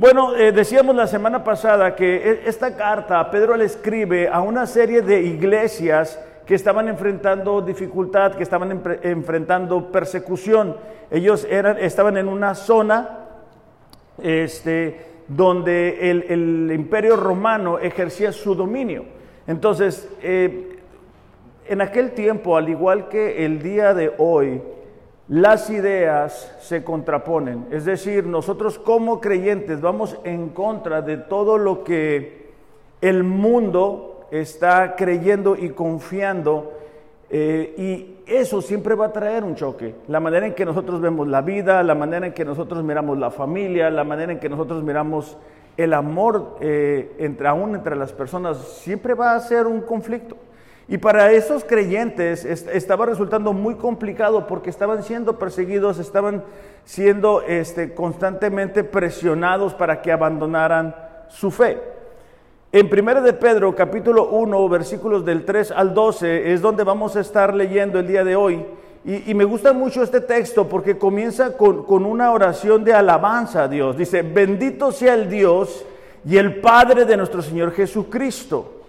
Bueno, eh, decíamos la semana pasada que e, esta carta Pedro le escribe a una serie de iglesias que estaban enfrentando dificultad, que estaban enfrentando persecución. Ellos eran, estaban en una zona este, donde el, imperio romano ejercía su dominio. Entonces, eh, en aquel tiempo, al igual que el día de hoy, las ideas se contraponen. Es decir, nosotros como creyentes vamos en contra de todo lo que el mundo está creyendo y confiando. Eh, y eso siempre va a traer un choque. La manera en que nosotros vemos la vida, la manera en que nosotros miramos la familia, la manera en que nosotros miramos el amor eh, entre aún entre las personas, siempre va a ser un conflicto. Y para esos creyentes estaba resultando muy complicado porque estaban siendo perseguidos, estaban siendo este, constantemente presionados para que abandonaran su fe. En 1 de Pedro, capítulo 1, versículos del 3 al 12, es donde vamos a estar leyendo el día de hoy. Y, me gusta mucho este texto porque comienza con, con una oración de alabanza a Dios. Dice, bendito sea el Dios y el Padre de nuestro Señor Jesucristo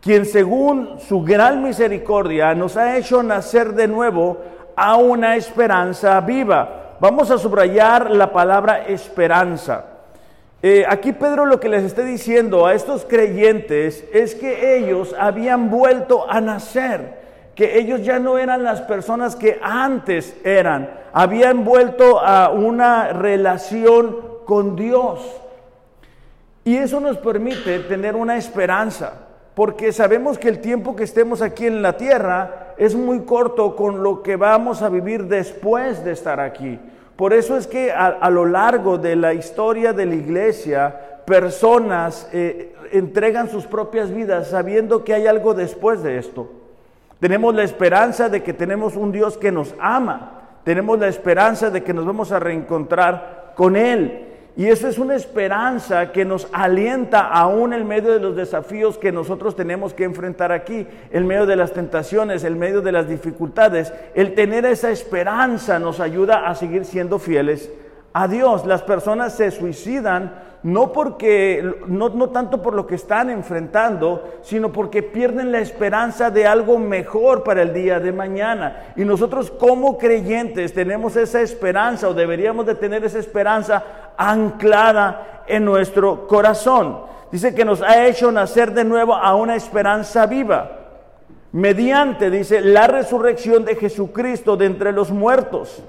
quien según su gran misericordia nos ha hecho nacer de nuevo a una esperanza viva. Vamos a subrayar la palabra esperanza. Eh, aquí Pedro lo que les está diciendo a estos creyentes es que ellos habían vuelto a nacer, que ellos ya no eran las personas que antes eran, habían vuelto a una relación con Dios. Y eso nos permite tener una esperanza porque sabemos que el tiempo que estemos aquí en la tierra es muy corto con lo que vamos a vivir después de estar aquí. Por eso es que a, lo largo de la historia de la iglesia, personas eh, entregan sus propias vidas sabiendo que hay algo después de esto. Tenemos la esperanza de que tenemos un Dios que nos ama. Tenemos la esperanza de que nos vamos a reencontrar con Él. Y eso es una esperanza que nos alienta aún en medio de los desafíos que nosotros tenemos que enfrentar aquí, en medio de las tentaciones, en medio de las dificultades. El tener esa esperanza nos ayuda a seguir siendo fieles a Dios. Las personas se suicidan no porque no, no, tanto por lo que están enfrentando, sino porque pierden la esperanza de algo mejor para el día de mañana. Y nosotros como creyentes tenemos esa esperanza o deberíamos de tener esa esperanza anclada en nuestro corazón. Dice que nos ha hecho nacer de nuevo a una esperanza viva. Mediante, dice, la resurrección de Jesucristo de entre los muertos.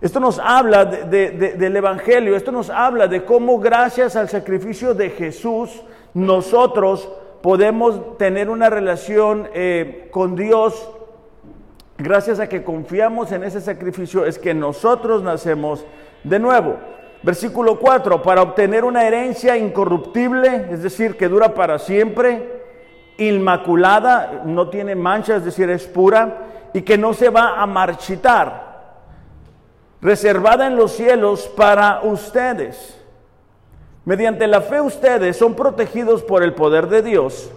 Esto nos habla del Evangelio, esto nos habla de cómo gracias al sacrificio de Jesús nosotros podemos tener una relación eh, con Dios. Gracias a que confiamos en ese sacrificio es que nosotros nacemos de nuevo. Versículo 4, para obtener una herencia incorruptible, es decir, que dura para siempre, inmaculada, no tiene mancha, es decir, es pura, y que no se va a marchitar reservada en los cielos para ustedes. Mediante la fe ustedes son protegidos por el poder de Dios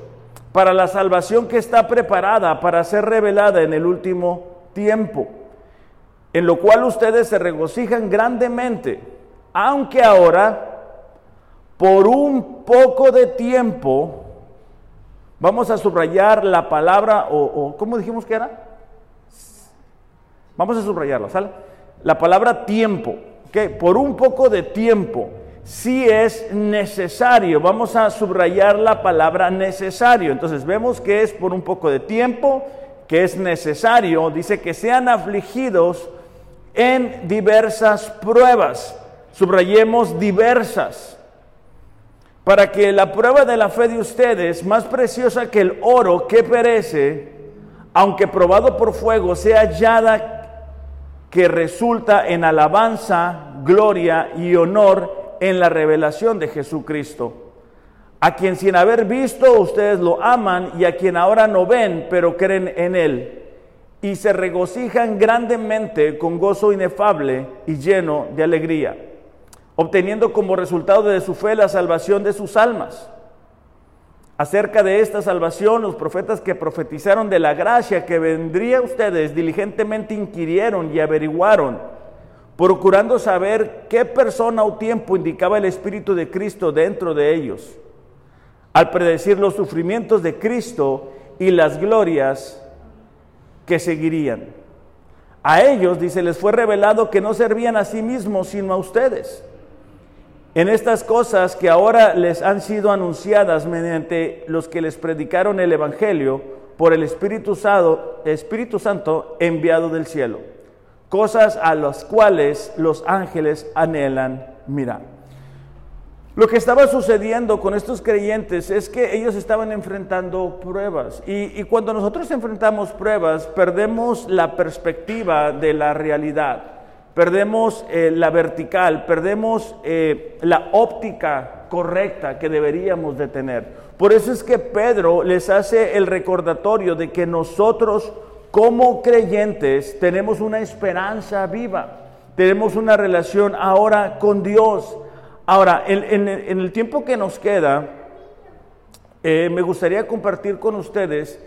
para la salvación que está preparada para ser revelada en el último tiempo, en lo cual ustedes se regocijan grandemente, aunque ahora, por un poco de tiempo, vamos a subrayar la palabra, o, ¿cómo dijimos que era? Vamos a subrayarla, ¿sale? La palabra tiempo, que por un poco de tiempo, si es necesario, vamos a subrayar la palabra necesario. Entonces vemos que es por un poco de tiempo, que es necesario, dice que sean afligidos en diversas pruebas. Subrayemos diversas. Para que la prueba de la fe de ustedes, más preciosa que el oro que perece, aunque probado por fuego, sea hallada que resulta en alabanza, gloria y honor en la revelación de Jesucristo, a quien sin haber visto ustedes lo aman y a quien ahora no ven, pero creen en Él, y se regocijan grandemente con gozo inefable y lleno de alegría, obteniendo como resultado de su fe la salvación de sus almas. Acerca de esta salvación, los profetas que profetizaron de la gracia que vendría a ustedes diligentemente inquirieron y averiguaron, procurando saber qué persona o tiempo indicaba el Espíritu de Cristo dentro de ellos, al predecir los sufrimientos de Cristo y las glorias que seguirían. A ellos, dice, les fue revelado que no servían a sí mismos, sino a ustedes. En estas cosas que ahora les han sido anunciadas mediante los que les predicaron el Evangelio por el Espíritu Santo, Espíritu Santo enviado del cielo, cosas a las cuales los ángeles anhelan mirar. Lo que estaba sucediendo con estos creyentes es que ellos estaban enfrentando pruebas y, cuando nosotros enfrentamos pruebas perdemos la perspectiva de la realidad, perdemos eh, la vertical, perdemos eh, la óptica correcta que deberíamos de tener. Por eso es que Pedro les hace el recordatorio de que nosotros como creyentes tenemos una esperanza viva, tenemos una relación ahora con Dios Ahora, en, el tiempo que nos queda, eh, me gustaría compartir con ustedes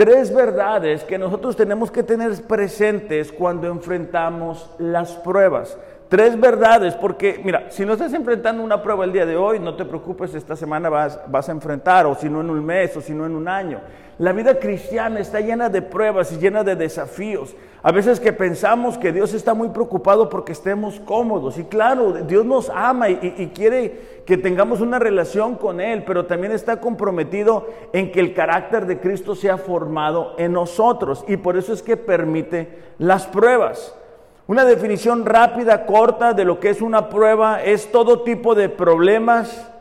tres verdades que nosotros tenemos que tener presentes cuando enfrentamos las pruebas. Tres verdades, porque mira, si no estás enfrentando una prueba el día de hoy, no te preocupes, esta semana vas, vas a enfrentar, o si no en un mes, o si no en un año. La vida cristiana está llena de pruebas y llena de desafíos. A veces que pensamos que Dios está muy preocupado porque estemos cómodos. Y claro, Dios nos ama y, quiere que tengamos una relación con Él, pero también está comprometido en que el carácter de Cristo sea formado en nosotros. Y por eso es que permite las pruebas. Una definición rápida, corta de lo que es una prueba es todo tipo de problemas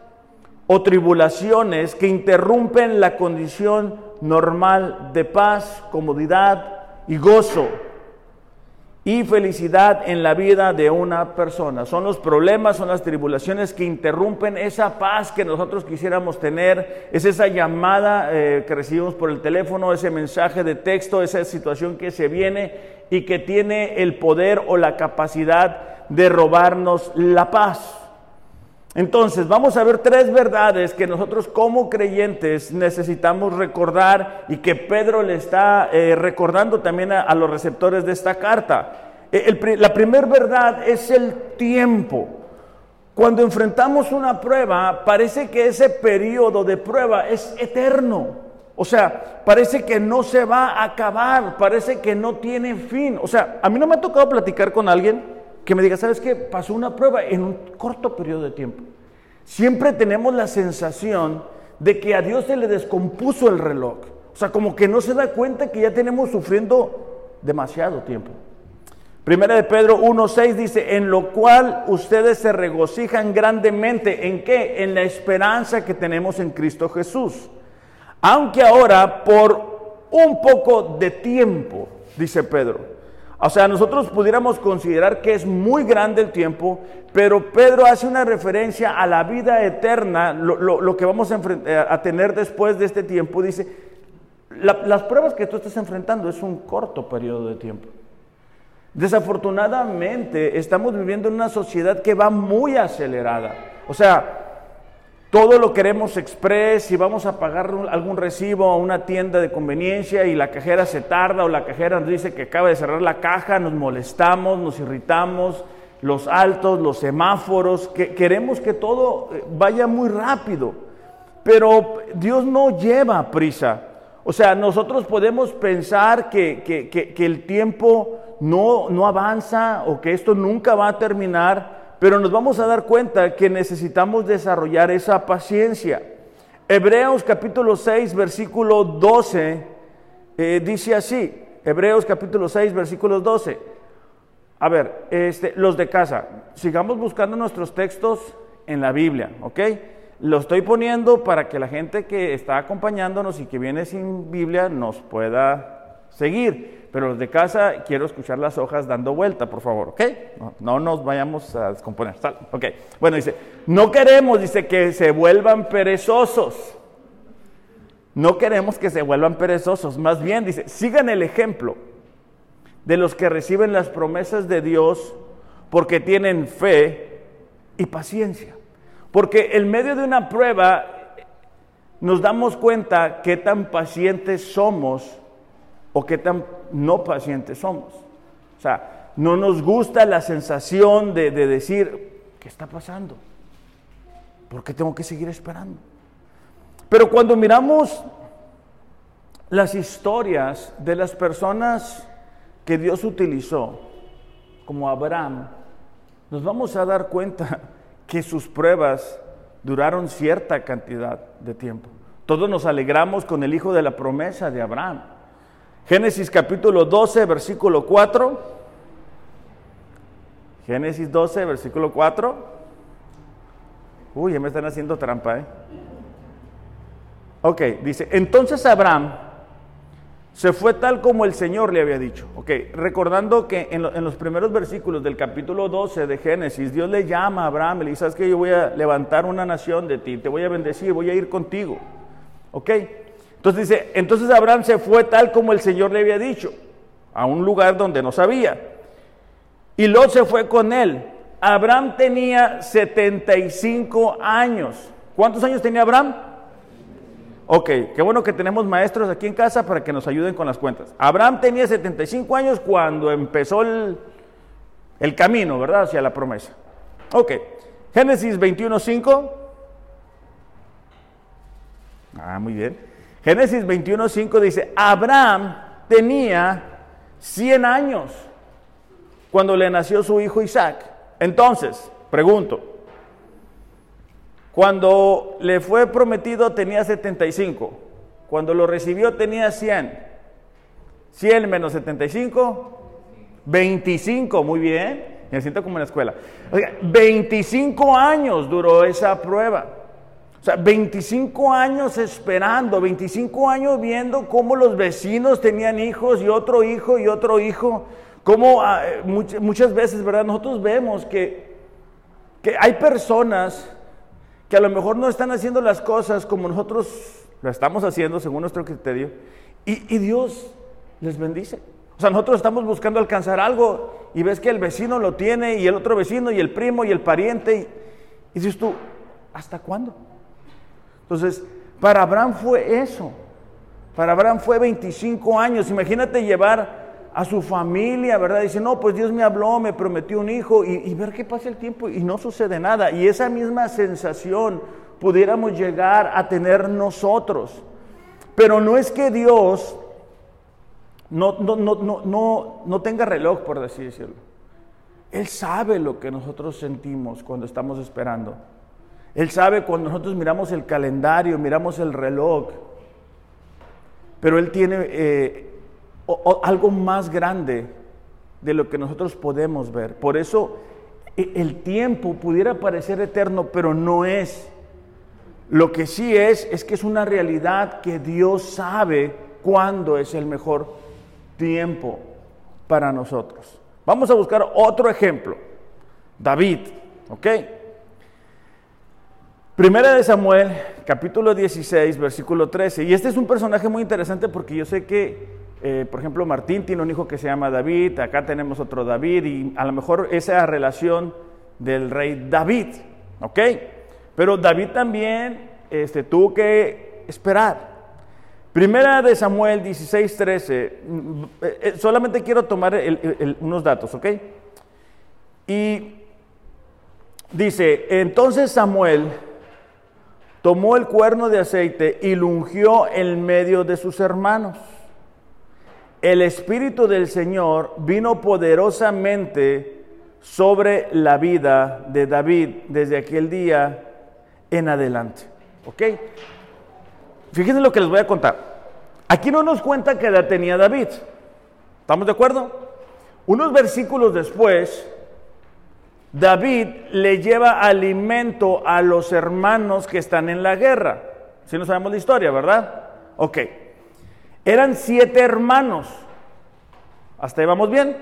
o tribulaciones que interrumpen la condición normal de paz, comodidad y gozo y felicidad en la vida de una persona. Son los problemas, son las tribulaciones que interrumpen esa paz que nosotros quisiéramos tener, es esa llamada eh, que recibimos por el teléfono, ese mensaje de texto, esa situación que se viene y que tiene el poder o la capacidad de robarnos la paz. Entonces, vamos a ver tres verdades que nosotros como creyentes necesitamos recordar y que Pedro le está eh, recordando también a, los receptores de esta carta. E, la primera verdad es el tiempo. Cuando enfrentamos una prueba, parece que ese periodo de prueba es eterno. O sea, parece que no se va a acabar, parece que no tiene fin. O sea, a mí no me ha tocado platicar con alguien que me diga, ¿sabes qué? Pasó una prueba en un corto periodo de tiempo. Siempre tenemos la sensación de que a Dios se le descompuso el reloj. O sea, como que no se da cuenta que ya tenemos sufriendo demasiado tiempo. Primera de Pedro 1.6 dice, en lo cual ustedes se regocijan grandemente. ¿En qué? En la esperanza que tenemos en Cristo Jesús aunque ahora por un poco de tiempo, dice Pedro. O sea, nosotros pudiéramos considerar que es muy grande el tiempo, pero Pedro hace una referencia a la vida eterna, lo, que vamos eh, a, tener después de este tiempo. Dice, las pruebas que tú estás enfrentando es un corto periodo de tiempo. Desafortunadamente, estamos viviendo en una sociedad que va muy acelerada. O sea, todo lo queremos express y vamos a pagar algún recibo a una tienda de conveniencia y la cajera se tarda o la cajera nos dice que acaba de cerrar la caja, nos molestamos, nos irritamos, los altos, los semáforos, que queremos que todo eh, vaya muy rápido. Pero Dios no lleva prisa. O sea, nosotros podemos pensar que, que el tiempo no, no avanza o que esto nunca va a terminar, pero nos vamos a dar cuenta que necesitamos desarrollar esa paciencia. Hebreos capítulo 6, versículo 12, eh, dice así, Hebreos capítulo 6, versículo 12. A ver, este, los de casa, sigamos buscando nuestros textos en la Biblia, ¿ok? Lo estoy poniendo para que la gente que está acompañándonos y que viene sin Biblia nos pueda seguir pero los de casa quiero escuchar las hojas dando vuelta, por favor, ¿ok? No, nos vayamos a descomponer. Ok, bueno, dice, no queremos, dice, que se vuelvan perezosos. No queremos que se vuelvan perezosos, más bien, dice, sigan el ejemplo de los que reciben las promesas de Dios porque tienen fe y paciencia. Porque en medio de una prueba nos damos cuenta qué tan pacientes somos o qué tan no pacientes somos. O sea, no nos gusta la sensación de, de decir, ¿qué está pasando? ¿Por qué tengo que seguir esperando? Pero cuando miramos las historias de las personas que Dios utilizó, como Abraham, nos vamos a dar cuenta que sus pruebas duraron cierta cantidad de tiempo. Todos nos alegramos con el hijo de la promesa de Abraham. Génesis capítulo 12, versículo 4. Génesis 12, versículo 4. Uy, ya me están haciendo trampa, ¿eh? Ok, dice, entonces Abraham se fue tal como el Señor le había dicho. Ok, recordando que en, los primeros versículos del capítulo 12 de Génesis, Dios le llama a Abraham, le dice, sabes que yo voy a levantar una nación de ti, te voy a bendecir, voy a ir contigo. Ok, entonces dice, entonces Abraham se fue tal como el Señor le había dicho, a un lugar donde no sabía. Y Lot se fue con él. Abraham tenía 75 años. ¿Cuántos años tenía Abraham? Ok, qué bueno que tenemos maestros aquí en casa para que nos ayuden con las cuentas. Abraham tenía 75 años cuando empezó el, camino, ¿verdad? Hacia la promesa. Ok, Génesis 21.5. Ah, muy bien. Génesis 21.5 dice, Abraham tenía 100 años cuando le nació su hijo Isaac. Entonces, pregunto, cuando le fue prometido tenía 75. Cuando lo recibió tenía 100. 100 menos 75, 25, muy bien. Me siento como en la escuela. 25 años duró esa prueba. O sea, 25 años esperando, 25 años viendo cómo los vecinos tenían hijos y otro hijo y otro hijo. Cómo ah, muchas veces, ¿verdad? Nosotros vemos que, que hay personas que a lo mejor no están haciendo las cosas como nosotros lo estamos haciendo según nuestro criterio, y, Dios les bendice. O sea, nosotros estamos buscando alcanzar algo y ves que el vecino lo tiene y el otro vecino y el primo y el pariente. Y, y dices tú, ¿hasta cuándo? Entonces, para Abraham fue eso. Para Abraham fue 25 años. Imagínate llevar a su familia, ¿verdad? Dice, no, pues Dios me habló, me prometió un hijo y, ver qué pasa el tiempo y no sucede nada. Y esa misma sensación pudiéramos llegar a tener nosotros. Pero no es que Dios no, no, no, no, no tenga reloj, por así decirlo. Él sabe lo que nosotros sentimos cuando estamos esperando. Él sabe cuando nosotros miramos el calendario, miramos el reloj. Pero Él tiene eh, algo más grande de lo que nosotros podemos ver. Por eso e, el tiempo pudiera parecer eterno, pero no es. Lo que sí es, es que es una realidad que Dios sabe cuándo es el mejor tiempo para nosotros. Vamos a buscar otro ejemplo. David, ¿ok? Primera de Samuel, capítulo 16, versículo 13. Y este es un personaje muy interesante porque yo sé que eh, por ejemplo, Martín tiene un hijo que se llama David, acá tenemos otro David, y a lo mejor esa relación del rey David, ¿ok? Pero David también este, tuvo que esperar. Primera de Samuel 16, 13, mm, eh, solamente quiero tomar unos datos, ¿ok? Y dice, entonces Samuel tomó el cuerno de aceite y lo ungió en medio de sus hermanos el Espíritu del Señor vino poderosamente sobre la vida de David desde aquel día en adelante. ¿Ok? Fíjense lo que les voy a contar. Aquí no nos cuenta qué edad tenía David. ¿Estamos de acuerdo? Unos versículos después, David le lleva alimento a los hermanos que están en la guerra. Si no sabemos la historia, ¿verdad? Ok. Eran siete hermanos. Hasta ahí vamos bien.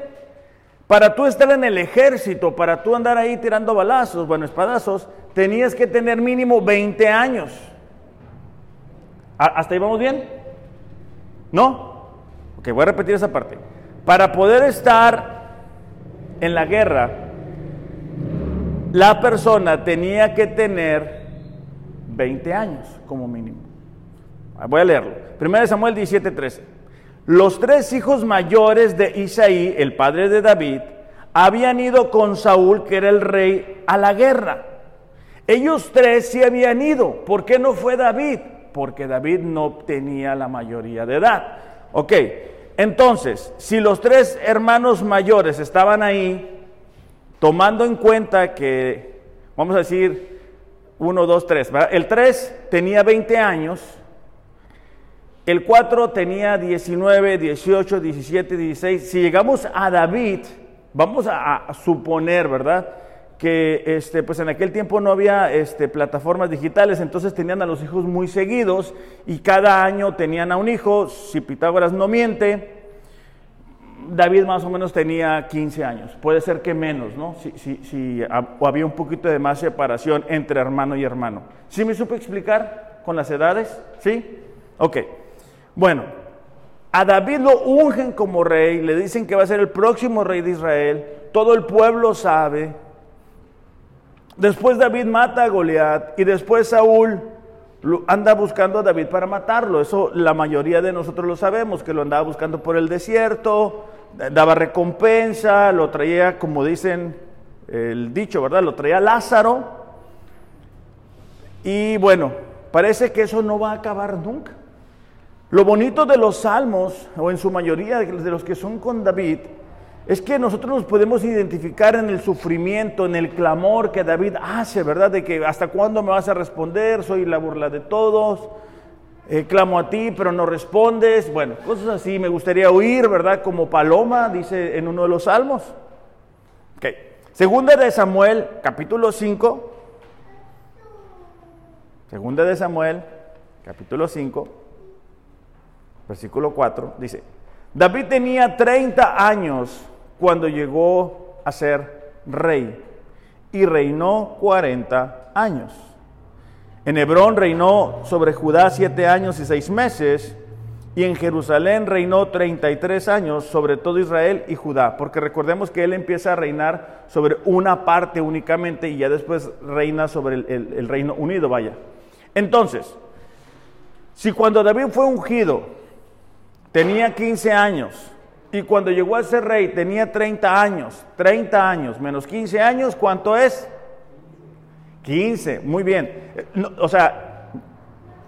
Para tú estar en el ejército, para tú andar ahí tirando balazos, bueno, espadazos, tenías que tener mínimo 20 años. ¿Hasta ahí vamos bien? ¿No? Ok, voy a repetir esa parte. Para poder estar en la guerra, la persona tenía que tener 20 años como mínimo. Voy a leerlo. 1 Samuel 17:13. Los tres hijos mayores de Isaí, el padre de David, habían ido con Saúl, que era el rey, a la guerra. Ellos tres sí habían ido. ¿Por qué no fue David? Porque David no tenía la mayoría de edad. Ok, entonces, si los tres hermanos mayores estaban ahí, tomando en cuenta que, vamos a decir, uno, dos, tres, el tres tenía 20 años, el 4 tenía 19, 18, 17, 16. Si llegamos a David, vamos a, suponer, ¿verdad? Que este, pues en aquel tiempo no había este, plataformas digitales, entonces tenían a los hijos muy seguidos y cada año tenían a un hijo, si Pitágoras no miente, David más o menos tenía 15 años, puede ser que menos, ¿no? Si, si, si o había un poquito de más separación entre hermano y hermano. ¿Sí me supe explicar con las edades? ¿Sí? Ok. Bueno, a David lo ungen como rey, le dicen que va a ser el próximo rey de Israel, todo el pueblo sabe. Después David mata a Goliat y después Saúl anda buscando a David para matarlo. Eso la mayoría de nosotros lo sabemos, que lo andaba buscando por el desierto, daba recompensa, lo traía, como dicen el dicho, ¿verdad? Lo traía Lázaro. Y bueno, parece que eso no va a acabar nunca. Lo bonito de los salmos, o en su mayoría de los que son con David, es que nosotros nos podemos identificar en el sufrimiento, en el clamor que David hace, ¿verdad? De que hasta cuándo me vas a responder, soy la burla de todos, eh, clamo a ti, pero no respondes. Bueno, cosas así, me gustaría oír, ¿verdad? Como paloma, dice en uno de los salmos. Ok, segunda de Samuel, capítulo 5. Segunda de Samuel, capítulo 5 versículo 4, dice, David tenía 30 años cuando llegó a ser rey y reinó 40 años. En Hebrón reinó sobre Judá siete años y seis meses, y en Jerusalén reinó 33 años sobre todo Israel y Judá, porque recordemos que él empieza a reinar sobre una parte únicamente y ya después reina sobre el, el reino unido, vaya. Entonces, si cuando David fue ungido tenía 15 años y cuando llegó a ser rey tenía 30 años. 30 años menos 15 años, ¿cuánto es? 15, muy bien. o sea,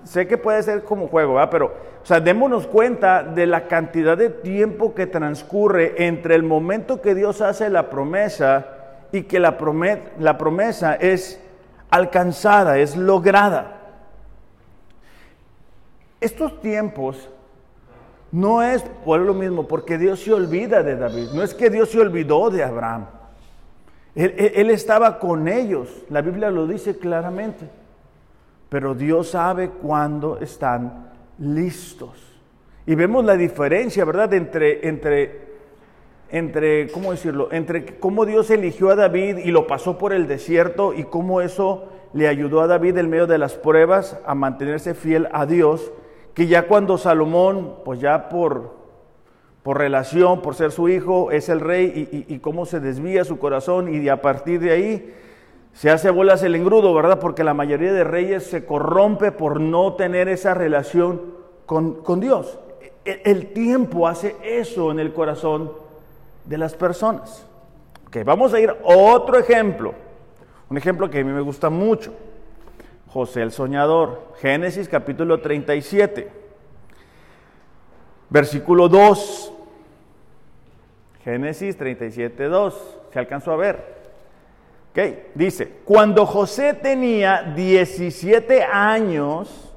sé que puede ser como juego, ¿verdad? pero o sea, démonos cuenta de la cantidad de tiempo que transcurre entre el momento que Dios hace la promesa y que la, la promesa es alcanzada, es lograda. Estos tiempos no es por lo mismo, porque Dios se olvida de David. No es que Dios se olvidó de Abraham. Él, estaba con ellos. La Biblia lo dice claramente. Pero Dios sabe cuándo están listos. Y vemos la diferencia, ¿verdad? Entre, entre, entre, ¿cómo decirlo? Entre cómo Dios eligió a David y lo pasó por el desierto y cómo eso le ayudó a David en medio de las pruebas a mantenerse fiel a Dios que ya cuando Salomón, pues ya por, por relación, por ser su hijo, es el rey y, cómo se desvía su corazón y a partir de ahí se hace bolas el engrudo, ¿verdad? Porque la mayoría de reyes se corrompe por no tener esa relación con, Dios. El, el, tiempo hace eso en el corazón de las personas. Ok, vamos a ir a otro ejemplo, un ejemplo que a mí me gusta mucho. José el soñador. Génesis capítulo 37, versículo 2. Génesis 37, 2. ¿Se alcanzó a ver? Ok, dice, cuando José tenía 17 años,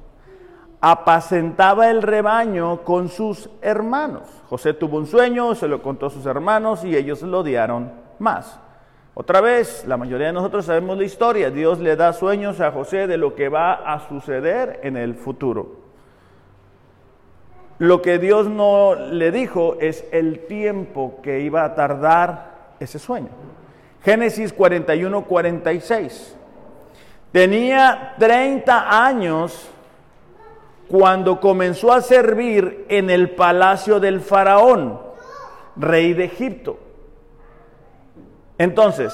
apacentaba el rebaño con sus hermanos. José tuvo un sueño, se lo contó a sus hermanos y ellos lo odiaron más. Otra vez, la mayoría de nosotros sabemos la historia. Dios le da sueños a José de lo que va a suceder en el futuro. Lo que Dios no le dijo es el tiempo que iba a tardar ese sueño. Génesis 41, 46. Tenía 30 años cuando comenzó a servir en el palacio del faraón, rey de Egipto. Entonces,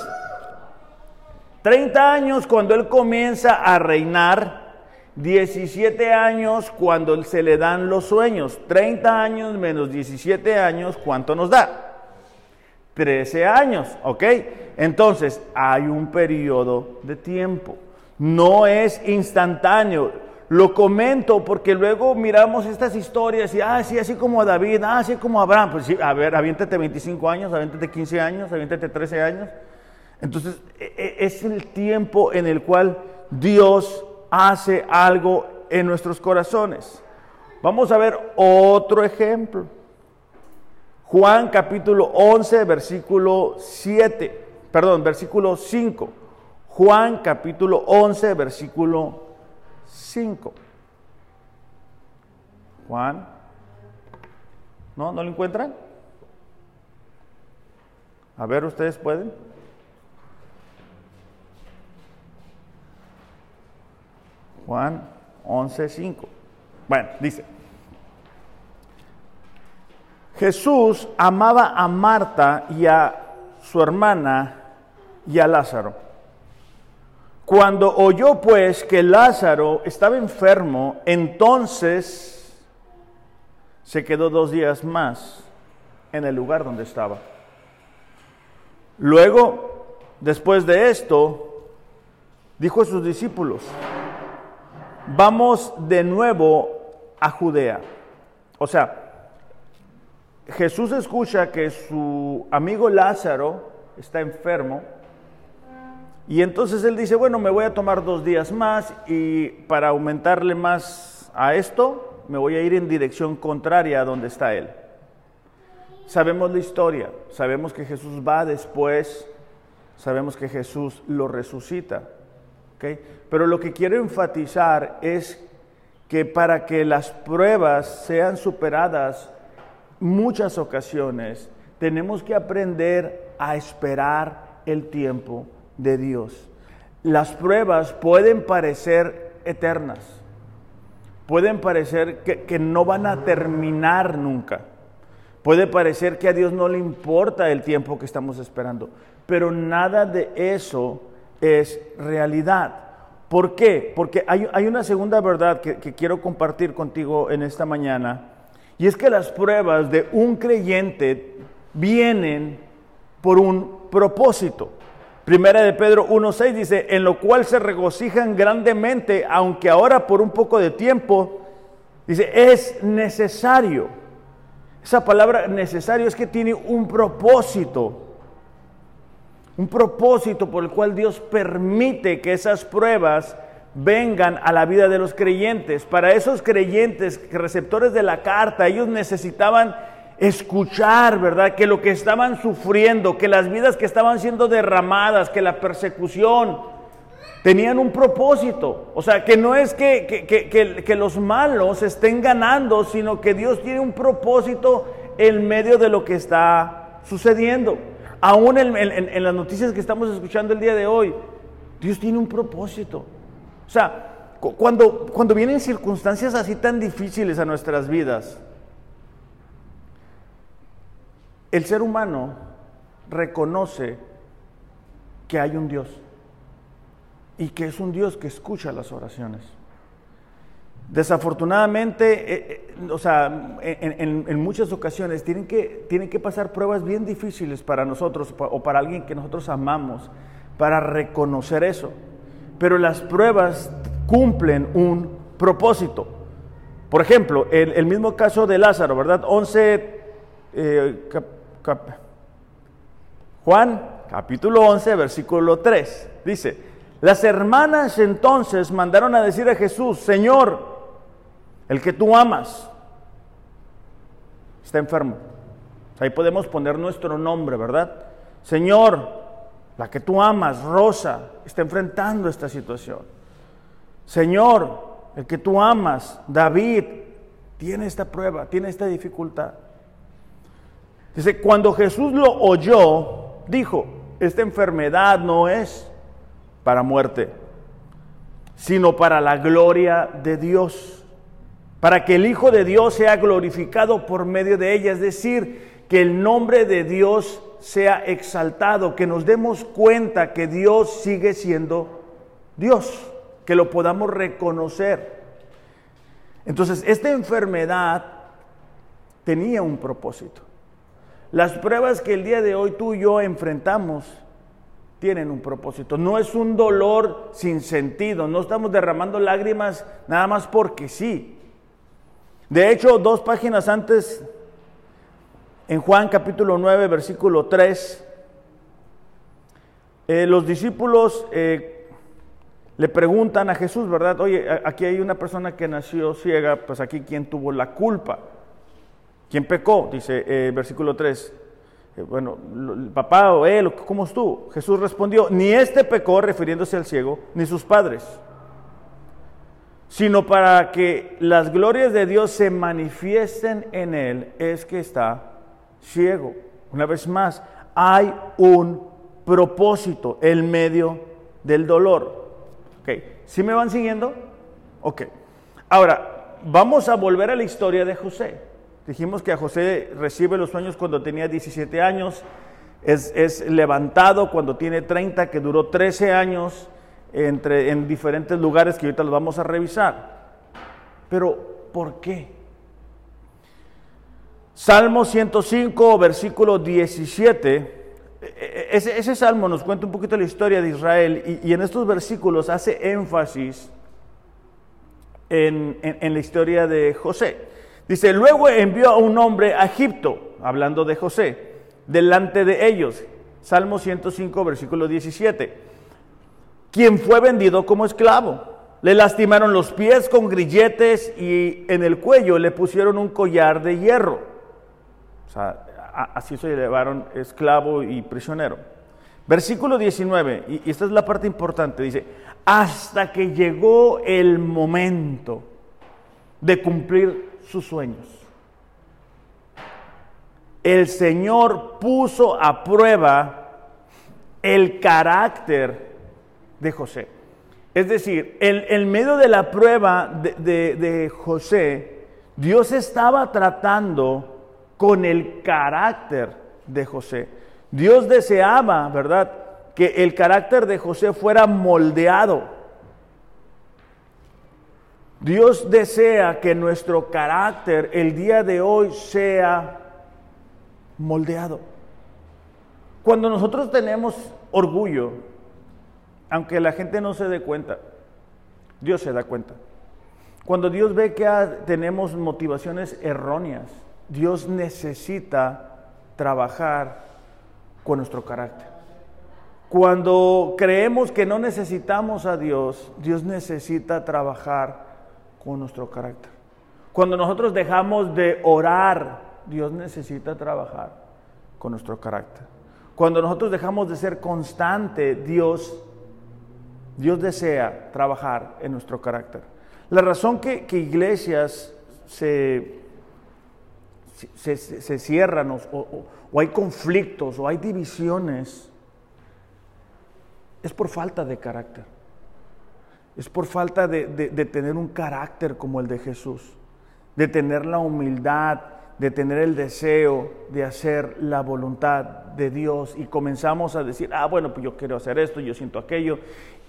30 años cuando él comienza a reinar, 17 años cuando se le dan los sueños, 30 años menos 17 años, ¿cuánto nos da? 13 años, ¿ok? Entonces, hay un periodo de tiempo. No es instantáneo. Lo comento porque luego miramos estas historias y, ah, sí, así como David, ah, así como Abraham. Pues sí, a ver, aviéntate 25 años, aviéntate 15 años, aviéntate 13 años. Entonces, e, e, es el tiempo en el cual Dios hace algo en nuestros corazones. Vamos a ver otro ejemplo. Juan capítulo 11, versículo 7, perdón, versículo 5. Juan capítulo 11, versículo 5. Juan. ¿No? ¿No lo encuentran? A ver, ustedes pueden. Juan 11, 5. Bueno, dice. Jesús amaba a Marta y a su hermana y a Lázaro. Cuando oyó pues que Lázaro estaba enfermo, entonces se quedó dos días más en el lugar donde estaba. Luego, después de esto, dijo a sus discípulos, vamos de nuevo a Judea. O sea, Jesús escucha que su amigo Lázaro está enfermo y entonces él dice, bueno, me voy a tomar dos días más y para aumentarle más a esto, me voy a ir en dirección contraria a donde está él. Sabemos la historia, sabemos que Jesús va después, sabemos que Jesús lo resucita. Pero lo que quiero enfatizar es que para que las pruebas sean superadas, muchas ocasiones tenemos que aprender a esperar el tiempo de Dios. Las pruebas pueden parecer eternas, pueden parecer que, no van a terminar nunca, puede parecer que a Dios no le importa el tiempo que estamos esperando, pero nada de eso es realidad. ¿Por qué? Porque hay, una segunda verdad que quiero compartir contigo en esta mañana y es que las pruebas de un creyente vienen por un propósito. Primera de Pedro 1.6 dice, en lo cual se regocijan grandemente, aunque ahora por un poco de tiempo, dice, es necesario. Esa palabra necesario es que tiene un propósito. Un propósito por el cual Dios permite que esas pruebas vengan a la vida de los creyentes. Para esos creyentes, receptores de la carta, ellos necesitaban escuchar, ¿verdad? Que lo que estaban sufriendo, que las vidas que estaban siendo derramadas, que la persecución, tenían un propósito. O sea, que no es que, que, los malos estén ganando, sino que Dios tiene un propósito en medio de lo que está sucediendo. Aún en las noticias que estamos escuchando el día de hoy, Dios tiene un propósito. O sea, cuando, cuando vienen circunstancias así tan difíciles a nuestras vidas, el ser humano reconoce que hay un Dios y que es un Dios que escucha las oraciones. Desafortunadamente, eh, eh, o sea, en, muchas ocasiones tienen que, tienen que pasar pruebas bien difíciles para nosotros o para alguien que nosotros amamos para reconocer eso pero las pruebas cumplen un propósito. Por ejemplo, el, mismo caso de Lázaro, ¿verdad? 11, eh, Juan, capítulo 11, versículo 3, dice, las hermanas entonces mandaron a decir a Jesús, Señor, el que tú amas, está enfermo. Ahí podemos poner nuestro nombre, ¿verdad? Señor, la que tú amas, Rosa, está enfrentando esta situación. Señor, el que tú amas, David, tiene esta prueba, tiene esta dificultad. Dice, cuando Jesús lo oyó, dijo, esta enfermedad no es para muerte, sino para la gloria de Dios, para que el Hijo de Dios sea glorificado por medio de ella, es decir, que el nombre de Dios sea exaltado, que nos demos cuenta que Dios sigue siendo Dios, que lo podamos reconocer. Entonces, esta enfermedad tenía un propósito. Las pruebas que el día de hoy tú y yo enfrentamos tienen un propósito. No es un dolor sin sentido, no estamos derramando lágrimas nada más porque sí. De hecho, dos páginas antes, en Juan capítulo 9, versículo 3, eh, los discípulos eh, le preguntan a Jesús, ¿verdad? Oye, aquí hay una persona que nació ciega, pues aquí quién tuvo la culpa. ¿Quién pecó? Dice eh, versículo 3. Eh, bueno, el papá o él, ¿cómo estuvo? Jesús respondió, ni este pecó, refiriéndose al ciego, ni sus padres, sino para que las glorias de Dios se manifiesten en él, es que está ciego. Una vez más, hay un propósito, el medio del dolor. Ok, ¿sí me van siguiendo? Ok. Ahora, vamos a volver a la historia de José. Dijimos que a José recibe los sueños cuando tenía 17 años, es, levantado cuando tiene 30, que duró 13 años entre, en diferentes lugares que ahorita los vamos a revisar. Pero, ¿por qué? Salmo 105, versículo 17. E, e, ese, ese, salmo nos cuenta un poquito la historia de Israel y, en estos versículos hace énfasis en, en la historia de José. Dice, luego envió a un hombre a Egipto, hablando de José, delante de ellos. Salmo 105, versículo 17. Quien fue vendido como esclavo. Le lastimaron los pies con grilletes y en el cuello le pusieron un collar de hierro. O sea, así se llevaron esclavo y prisionero. Versículo 19, y esta es la parte importante, dice, hasta que llegó el momento de cumplir sus sueños. El Señor puso a prueba el carácter de José. Es decir, en, medio de la prueba de, de José, Dios estaba tratando con el carácter de José. Dios deseaba, ¿verdad?, que el carácter de José fuera moldeado Dios desea que nuestro carácter el día de hoy sea moldeado. Cuando nosotros tenemos orgullo, aunque la gente no se dé cuenta, Dios se da cuenta. Cuando Dios ve que tenemos motivaciones erróneas, Dios necesita trabajar con nuestro carácter. Cuando creemos que no necesitamos a Dios, Dios necesita trabajar con nuestro carácter. Cuando nosotros dejamos de orar, Dios necesita trabajar con nuestro carácter. Cuando nosotros dejamos de ser constante, Dios, Dios desea trabajar en nuestro carácter. La razón que, iglesias se, se, cierran o hay conflictos o hay divisiones es por falta de carácter es por falta de, tener un carácter como el de Jesús, de tener la humildad, de tener el deseo de hacer la voluntad de Dios y comenzamos a decir, ah, bueno, pues yo quiero hacer esto, yo siento aquello,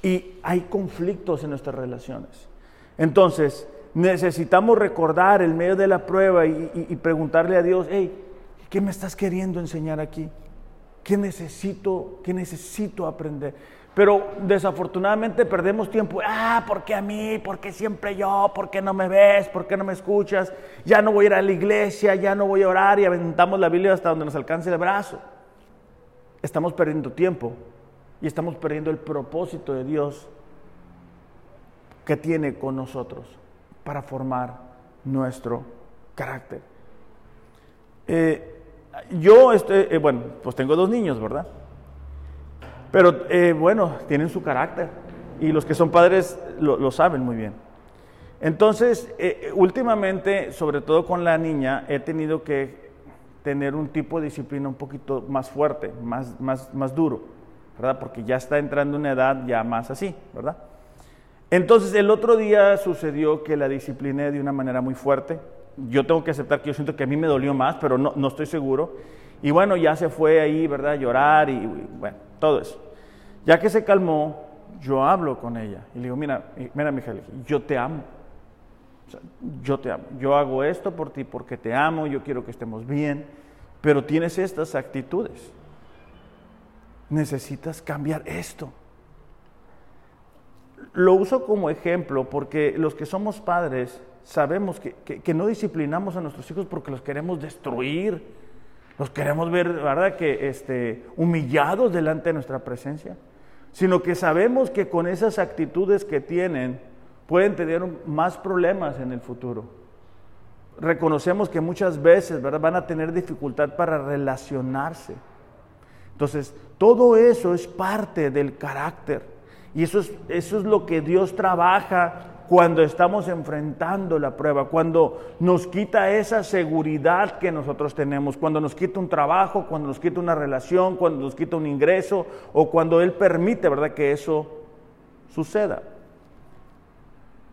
y hay conflictos en nuestras relaciones. Entonces, necesitamos recordar el medio de la prueba y, preguntarle a Dios, hey, ¿qué me estás queriendo enseñar aquí? ¿Qué necesito, qué necesito aprender? Pero desafortunadamente perdemos tiempo. Ah, ¿por qué a mí? ¿Por qué siempre yo? ¿Por qué no me ves? ¿Por qué no me escuchas? Ya no voy a ir a la iglesia, ya no voy a orar y aventamos la Biblia hasta donde nos alcance el brazo. Estamos perdiendo tiempo y estamos perdiendo el propósito de Dios que tiene con nosotros para formar nuestro carácter. Eh, yo, este, eh, bueno, pues tengo dos niños, ¿verdad? Pero eh, bueno, tienen su carácter y los que son padres lo, saben muy bien. Entonces, últimamente, sobre todo con la niña, he tenido que tener un tipo de disciplina un poquito más fuerte, más, más, más duro, ¿verdad? Porque ya está entrando en una edad ya más así, ¿verdad? Entonces, el otro día sucedió que la discipliné de una manera muy fuerte. Yo tengo que aceptar que yo siento que a mí me dolió más, pero no, no estoy seguro. Y bueno, ya se fue ahí, ¿verdad? Llorar y bueno, todo eso. Ya que se calmó, yo hablo con ella y le digo, mira, mira, hija, yo te amo. yo te amo. Yo hago esto por ti porque te amo, yo quiero que estemos bien. pero tienes estas actitudes. Necesitas cambiar esto. Lo uso como ejemplo porque los que somos padres sabemos que, no disciplinamos a nuestros hijos porque los queremos destruir, los queremos ver, ¿verdad?, que este, humillados delante de nuestra presencia, sino que sabemos que con esas actitudes que tienen pueden tener más problemas en el futuro. Reconocemos que muchas veces, ¿verdad?, van a tener dificultad para relacionarse. Entonces, todo eso es parte del carácter. Y eso es, eso es lo que Dios trabaja cuando estamos enfrentando la prueba, cuando nos quita esa seguridad que nosotros tenemos, cuando nos quita un trabajo, cuando nos quita una relación, cuando nos quita un ingreso o cuando Él permite, ¿verdad?, que eso suceda.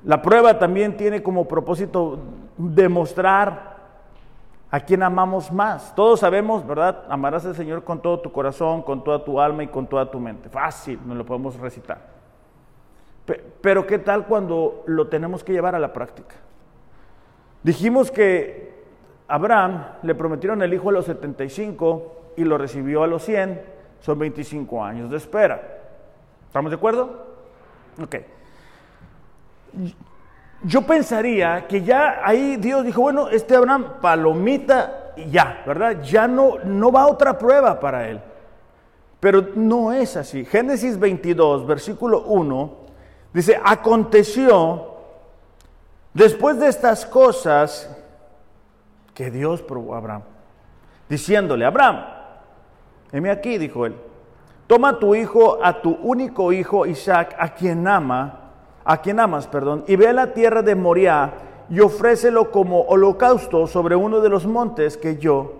La prueba también tiene como propósito demostrar a quién amamos más. Todos sabemos, ¿verdad? Amarás al Señor con todo tu corazón, con toda tu alma y con toda tu mente. Fácil, no lo podemos recitar. Pero ¿qué tal cuando lo tenemos que llevar a la práctica? Dijimos que Abraham le prometieron el hijo a los 75 y lo recibió a los 100, son 25 años de espera. ¿Estamos de acuerdo? Ok. Yo pensaría que ya ahí Dios dijo, bueno, este Abraham, palomita y ya, ¿verdad? Ya no, no va otra prueba para él. Pero no es así. Génesis 22, versículo 1 Dice, aconteció después de estas cosas que Dios probó a Abraham, diciéndole, Abraham, heme aquí, dijo él, toma tu hijo, a tu único hijo Isaac, a quien ama, a quien amas, perdón, y ve a la tierra de Moriah y ofrécelo como holocausto sobre uno de los montes que yo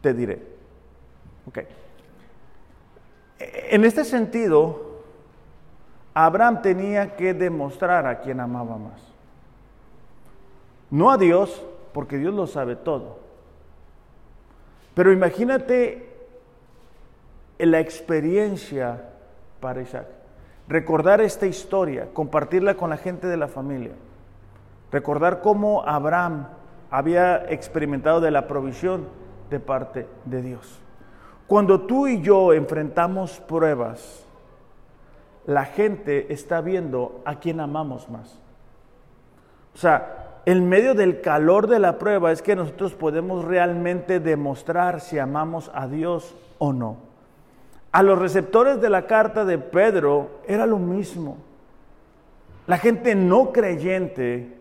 te diré. Ok. En este sentido, Abraham tenía que demostrar a quien amaba más. No a Dios, porque Dios lo sabe todo. Pero imagínate la experiencia para Isaac. Recordar esta historia, compartirla con la gente de la familia. Recordar cómo Abraham había experimentado de la provisión de parte de Dios. Cuando tú y yo enfrentamos pruebas, la gente está viendo a quien amamos más. O sea, en medio del calor de la prueba es que nosotros podemos realmente demostrar si amamos a Dios o no. A los receptores de la carta de Pedro era lo mismo. La gente no creyente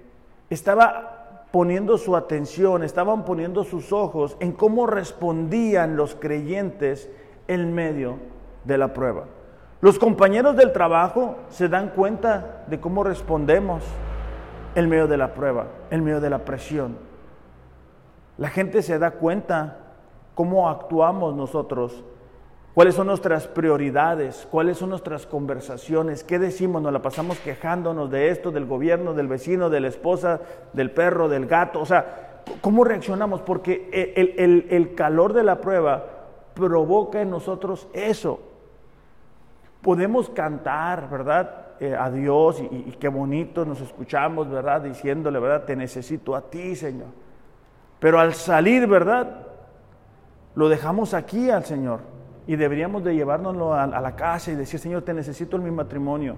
estaba poniendo su atención, estaban poniendo sus ojos en cómo respondían los creyentes en medio de la prueba. Los compañeros del trabajo se dan cuenta de cómo respondemos en medio de la prueba, en medio de la presión. La gente se da cuenta cómo actuamos nosotros, cuáles son nuestras prioridades, cuáles son nuestras conversaciones, qué decimos, nos la pasamos quejándonos de esto, del gobierno, del vecino, de la esposa, del perro, del gato, o sea, cómo reaccionamos, porque el, calor de la prueba provoca en nosotros eso, podemos cantar, ¿verdad? Eh, a Dios y, qué bonito nos escuchamos, ¿verdad? Diciéndole, ¿verdad? Te necesito a ti, Señor. Pero al salir, ¿verdad? Lo dejamos aquí al Señor y deberíamos de llevárnoslo a, a la casa y decir, Señor, te necesito en mi matrimonio.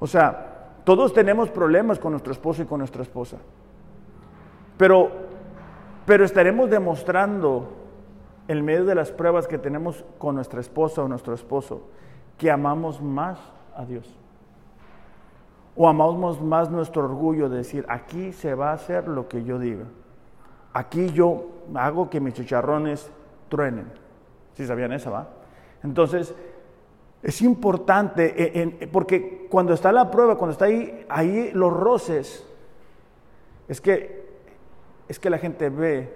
O sea, todos tenemos problemas con nuestro esposo y con nuestra esposa. Pero, pero estaremos demostrando en medio de las pruebas que tenemos con nuestra esposa o nuestro esposo que amamos más a Dios. O amamos más nuestro orgullo de decir, aquí se va a hacer lo que yo diga. Aquí yo hago que mis chicharrones truenen. Si sabían esa, va? Entonces, es importante, eh, porque cuando está la prueba, cuando está ahí, ahí los roces, es que, es que la gente ve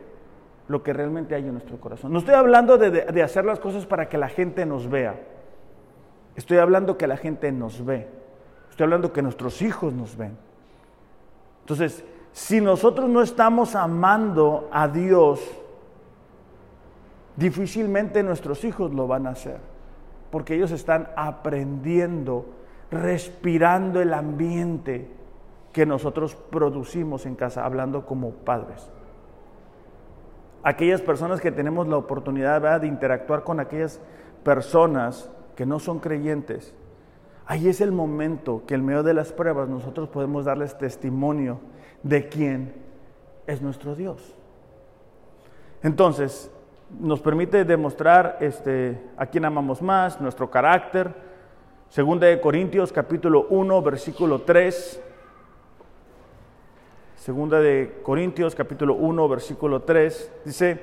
lo que realmente hay en nuestro corazón. No estoy hablando de hacer las cosas para que la gente nos vea. Estoy hablando que la gente nos ve. Estoy hablando que nuestros hijos nos ven. Entonces, si nosotros no estamos amando a Dios, difícilmente nuestros hijos lo van a hacer, porque ellos están aprendiendo, respirando el ambiente que nosotros producimos en casa, hablando como padres. aquellas personas que tenemos la oportunidad de interactuar con aquellas personas que no son creyentes, ahí es el momento que en medio de las pruebas nosotros podemos darles testimonio de quién es nuestro Dios. Entonces, nos permite demostrar este, a quién amamos más, nuestro carácter. Segunda de Corintios capítulo 1, versículo 3. Segunda de Corintios capítulo 1, versículo 3. Dice,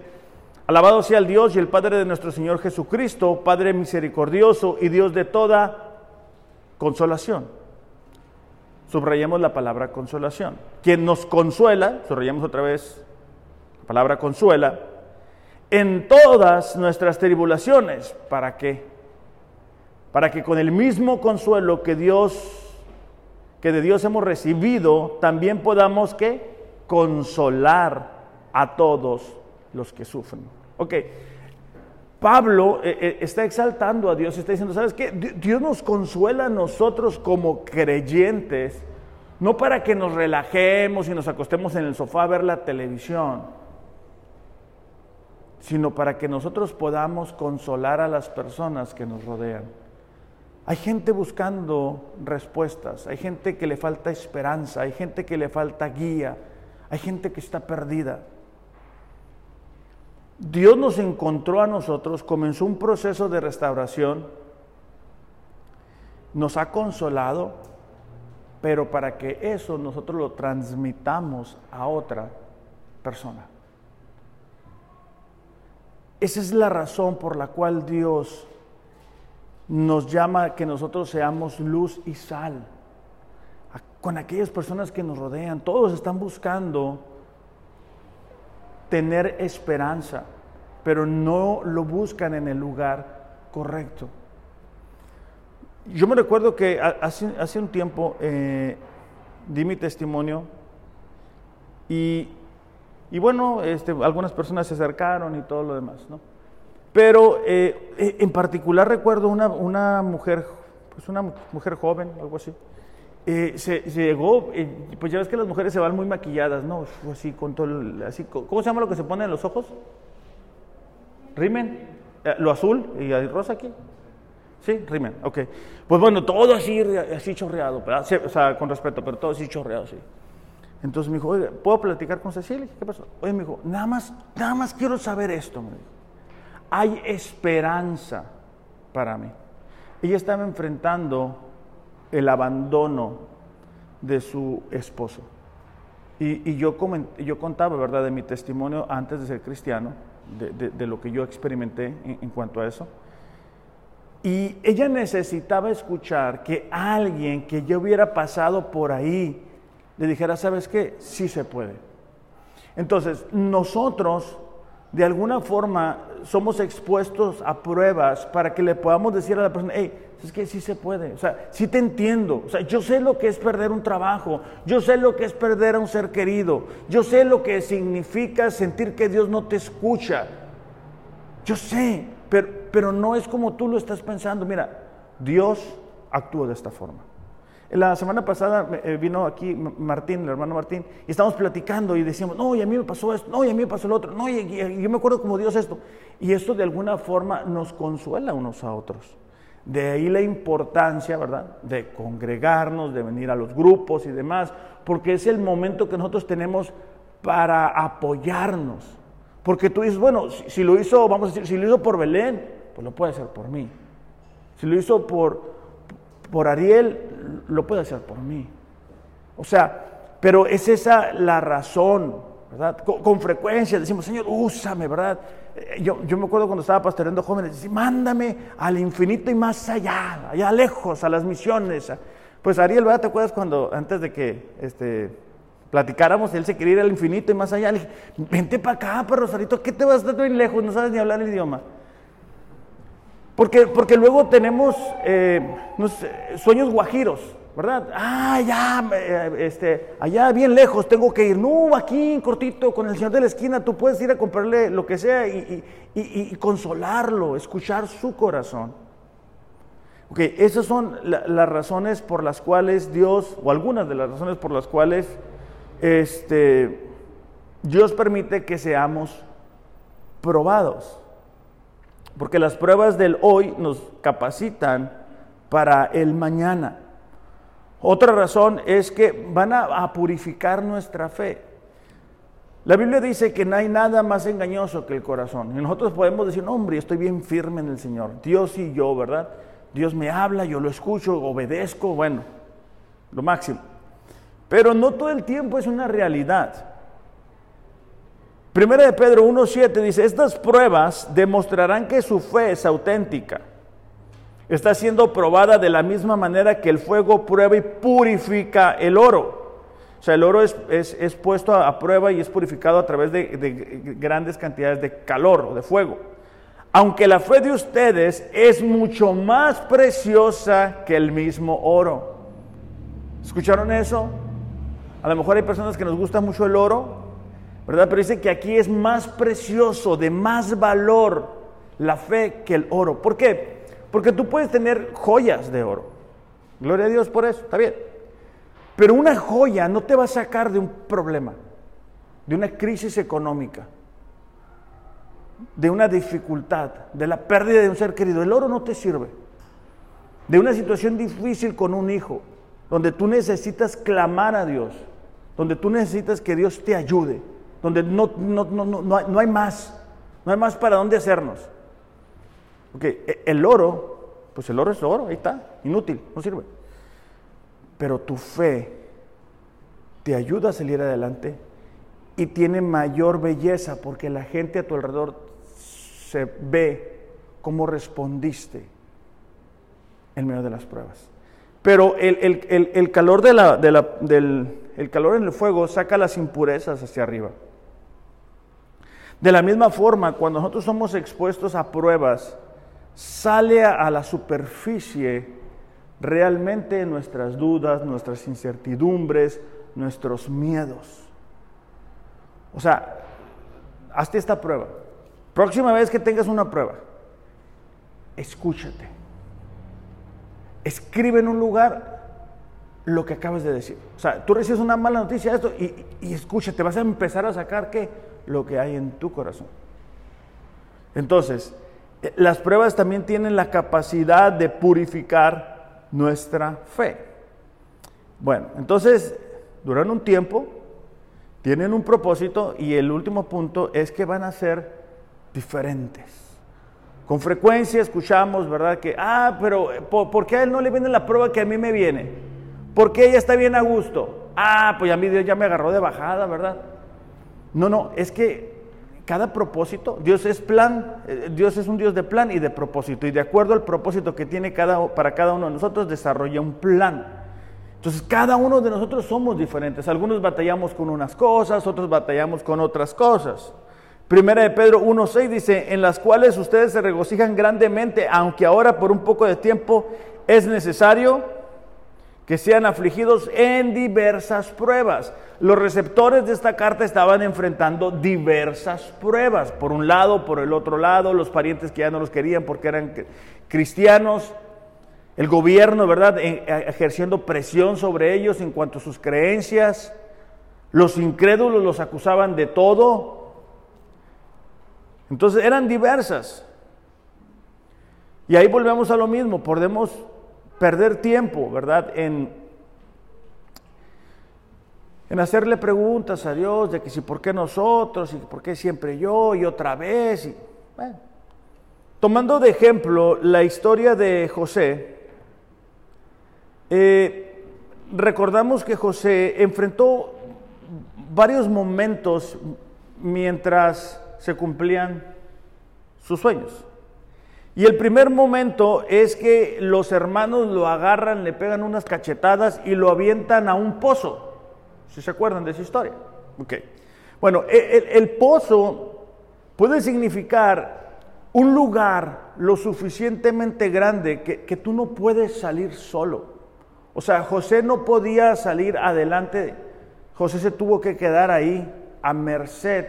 alabado sea el Dios y el Padre de nuestro Señor Jesucristo, Padre misericordioso y Dios de toda consolación. Subrayemos la palabra consolación. Quien nos consuela, subrayemos otra vez la palabra consuela, en todas nuestras tribulaciones. ¿Para qué? Para que con el mismo consuelo que Dios que de Dios hemos recibido, también podamos que consolar a todos los que sufren. Ok, Pablo eh, eh, está exaltando a Dios, está diciendo, ¿sabes qué? Dios nos consuela a nosotros como creyentes, no para que nos relajemos y nos acostemos en el sofá a ver la televisión sino para que nosotros podamos consolar a las personas que nos rodean. Hay gente buscando respuestas, hay gente que le falta esperanza, hay gente que le falta guía, hay gente que está perdida. Dios nos encontró a nosotros, comenzó un proceso de restauración, nos ha consolado, pero para que eso nosotros lo transmitamos a otra persona. Esa es la razón por la cual Dios nos llama a que nosotros seamos luz y sal. Con aquellas personas que nos rodean, todos están buscando tener esperanza, pero no lo buscan en el lugar correcto. Yo me recuerdo que hace, un tiempo eh, di mi testimonio y y bueno, este, algunas personas se acercaron y todo lo demás, ¿no? Pero eh, eh, en particular recuerdo una, una, mujer, pues una mujer joven, algo así, eh, se, llegó, pues ya ves que las mujeres se van muy maquilladas, ¿no? Así, con todo, así, ¿cómo se llama lo que se pone en los ojos? ¿Rimen? ¿Lo azul y el rosa aquí? Sí, rimen, ok. Pues bueno, todo así, así chorreado, o sea, con respeto, pero todo así chorreado, sí. Entonces me dijo, oiga, ¿puedo platicar con Cecilia? ¿Qué pasó? Oye, me dijo, nada más, nada más quiero saber esto. Me dijo. Hay esperanza para mí. Ella estaba enfrentando el abandono de su esposo. Y, yo, yo contaba, ¿verdad?, de mi testimonio antes de ser cristiano, de, lo que yo experimenté en, en cuanto a eso. Y ella necesitaba escuchar que alguien que yo hubiera pasado por ahí, le dijera, ¿sabes qué? Sí se puede. Entonces, nosotros de alguna forma somos expuestos a pruebas para que le podamos decir a la persona, hey, es que sí se puede, o sea, sí te entiendo, o sea, yo sé lo que es perder un trabajo, yo sé lo que es perder a un ser querido, yo sé lo que significa sentir que Dios no te escucha, yo sé, pero, pero no es como tú lo estás pensando, mira, Dios actúa de esta forma. La semana pasada eh, vino aquí Martín, el hermano Martín, y estábamos platicando y decíamos, no, y a mí me pasó esto, no, y a mí me pasó lo otro, no, y, yo me acuerdo como Dios esto. Y esto de alguna forma nos consuela unos a otros. De ahí la importancia, ¿verdad?, de congregarnos, de venir a los grupos y demás, porque es el momento que nosotros tenemos para apoyarnos. Porque tú dices, bueno, si, si lo hizo, vamos a decir, si lo hizo por Belén, pues lo puede hacer por mí. Si lo hizo por, por Ariel, lo puede hacer por mí. O sea, pero es esa la razón, ¿verdad? Con, frecuencia decimos, Señor, úsame, ¿verdad? Eh, yo, yo, me acuerdo cuando estaba pastoreando jóvenes, decía, mándame al infinito y más allá, allá lejos, a las misiones. Pues Ariel, ¿verdad? ¿Te acuerdas cuando antes de que este, platicáramos, él se quería ir al infinito y más allá? Le dije, vente para acá, pero Rosarito, ¿qué te vas a estar tan lejos? No sabes ni hablar el idioma. Porque, porque luego tenemos eh, sueños guajiros, ¿verdad? Ah, ya, eh, este, allá bien lejos tengo que ir. No, aquí cortito con el señor de la esquina, tú puedes ir a comprarle lo que sea y, consolarlo, escuchar su corazón. Ok, esas son las razones por las cuales Dios, o algunas de las razones por las cuales este, Dios permite que seamos probados. Porque las pruebas del hoy nos capacitan para el mañana. Otra razón es que van a, purificar nuestra fe. La Biblia dice que no hay nada más engañoso que el corazón. Y nosotros podemos decir, hombre, estoy bien firme en el Señor. Dios y yo, ¿verdad? Dios me habla, yo lo escucho, obedezco, bueno, lo máximo. Pero no todo el tiempo es una realidad. Primera de Pedro 1.7 dice, estas pruebas demostrarán que su fe es auténtica. Está siendo probada de la misma manera que el fuego prueba y purifica el oro. O sea, el oro es, puesto a, prueba y es purificado a través de, de grandes cantidades de calor o de fuego. Aunque la fe de ustedes es mucho más preciosa que el mismo oro. ¿Escucharon eso? A lo mejor hay personas que nos gusta mucho el oro, ¿verdad? Pero dice que aquí es más precioso, de más valor la fe que el oro. ¿Por qué? Porque tú puedes tener joyas de oro. Gloria a Dios por eso, está bien. Pero una joya no te va a sacar de un problema, de una crisis económica, de una dificultad, de la pérdida de un ser querido. El oro no te sirve. De una situación difícil con un hijo, donde tú necesitas clamar a Dios, donde tú necesitas que Dios te ayude donde no, no, hay, más, no hay más para dónde hacernos. E, el oro, pues el oro es oro, ahí está, inútil, no sirve. Pero tu fe te ayuda a salir adelante y tiene mayor belleza porque la gente a tu alrededor se ve cómo respondiste en medio de las pruebas. Pero el, calor, de la, del, el calor en el fuego saca las impurezas hacia arriba. De la misma forma, cuando nosotros somos expuestos a pruebas, sale a la superficie realmente nuestras dudas, nuestras incertidumbres, nuestros miedos. O sea, hazte esta prueba. Próxima vez que tengas una prueba, escúchate. Escribe en un lugar lo que acabas de decir. O sea, tú recibes una mala noticia esto y, y escúchate, vas a empezar a sacar qué? Lo que hay en tu corazón. Entonces, eh, las pruebas también tienen la capacidad de purificar nuestra fe. Bueno, entonces, duran un tiempo, tienen un propósito y el último punto es que van a ser diferentes. Con frecuencia escuchamos, ¿verdad? Que, ah, pero eh, ¿por, qué a él no le viene la prueba que a mí me viene? ¿Por qué ella está bien a gusto? Ah, pues a mí Dios ya me agarró de bajada, ¿verdad? No, no, es que cada propósito, Dios es plan, eh, Dios es un Dios de plan y de propósito. Y de acuerdo al propósito que tiene cada, para cada uno de nosotros, desarrolla un plan. Entonces, cada uno de nosotros somos diferentes. Algunos batallamos con unas cosas, otros batallamos con otras cosas. Primera de Pedro 1.6 dice, en las cuales ustedes se regocijan grandemente, aunque ahora por un poco de tiempo es necesario que sean afligidos en diversas pruebas. Los receptores de esta carta estaban enfrentando diversas pruebas, por un lado, por el otro lado, los parientes que ya no los querían porque eran cristianos, el gobierno, ¿verdad?, e, ejerciendo presión sobre ellos en cuanto a sus creencias, los incrédulos los acusaban de todo. Entonces eran diversas. Y ahí volvemos a lo mismo, podemos perder tiempo, ¿verdad? En, en hacerle preguntas a Dios de que si por qué nosotros y por qué siempre yo y otra vez. Y, Tomando de ejemplo la historia de José, eh, recordamos que José enfrentó varios momentos mientras se cumplían sus sueños. Y el primer momento es que los hermanos lo agarran, le pegan unas cachetadas y lo avientan a un pozo. Si se acuerdan de esa historia. Ok. Bueno, e, el, pozo puede significar un lugar lo suficientemente grande que, que tú no puedes salir solo. O sea, José no podía salir adelante. José se tuvo que quedar ahí a merced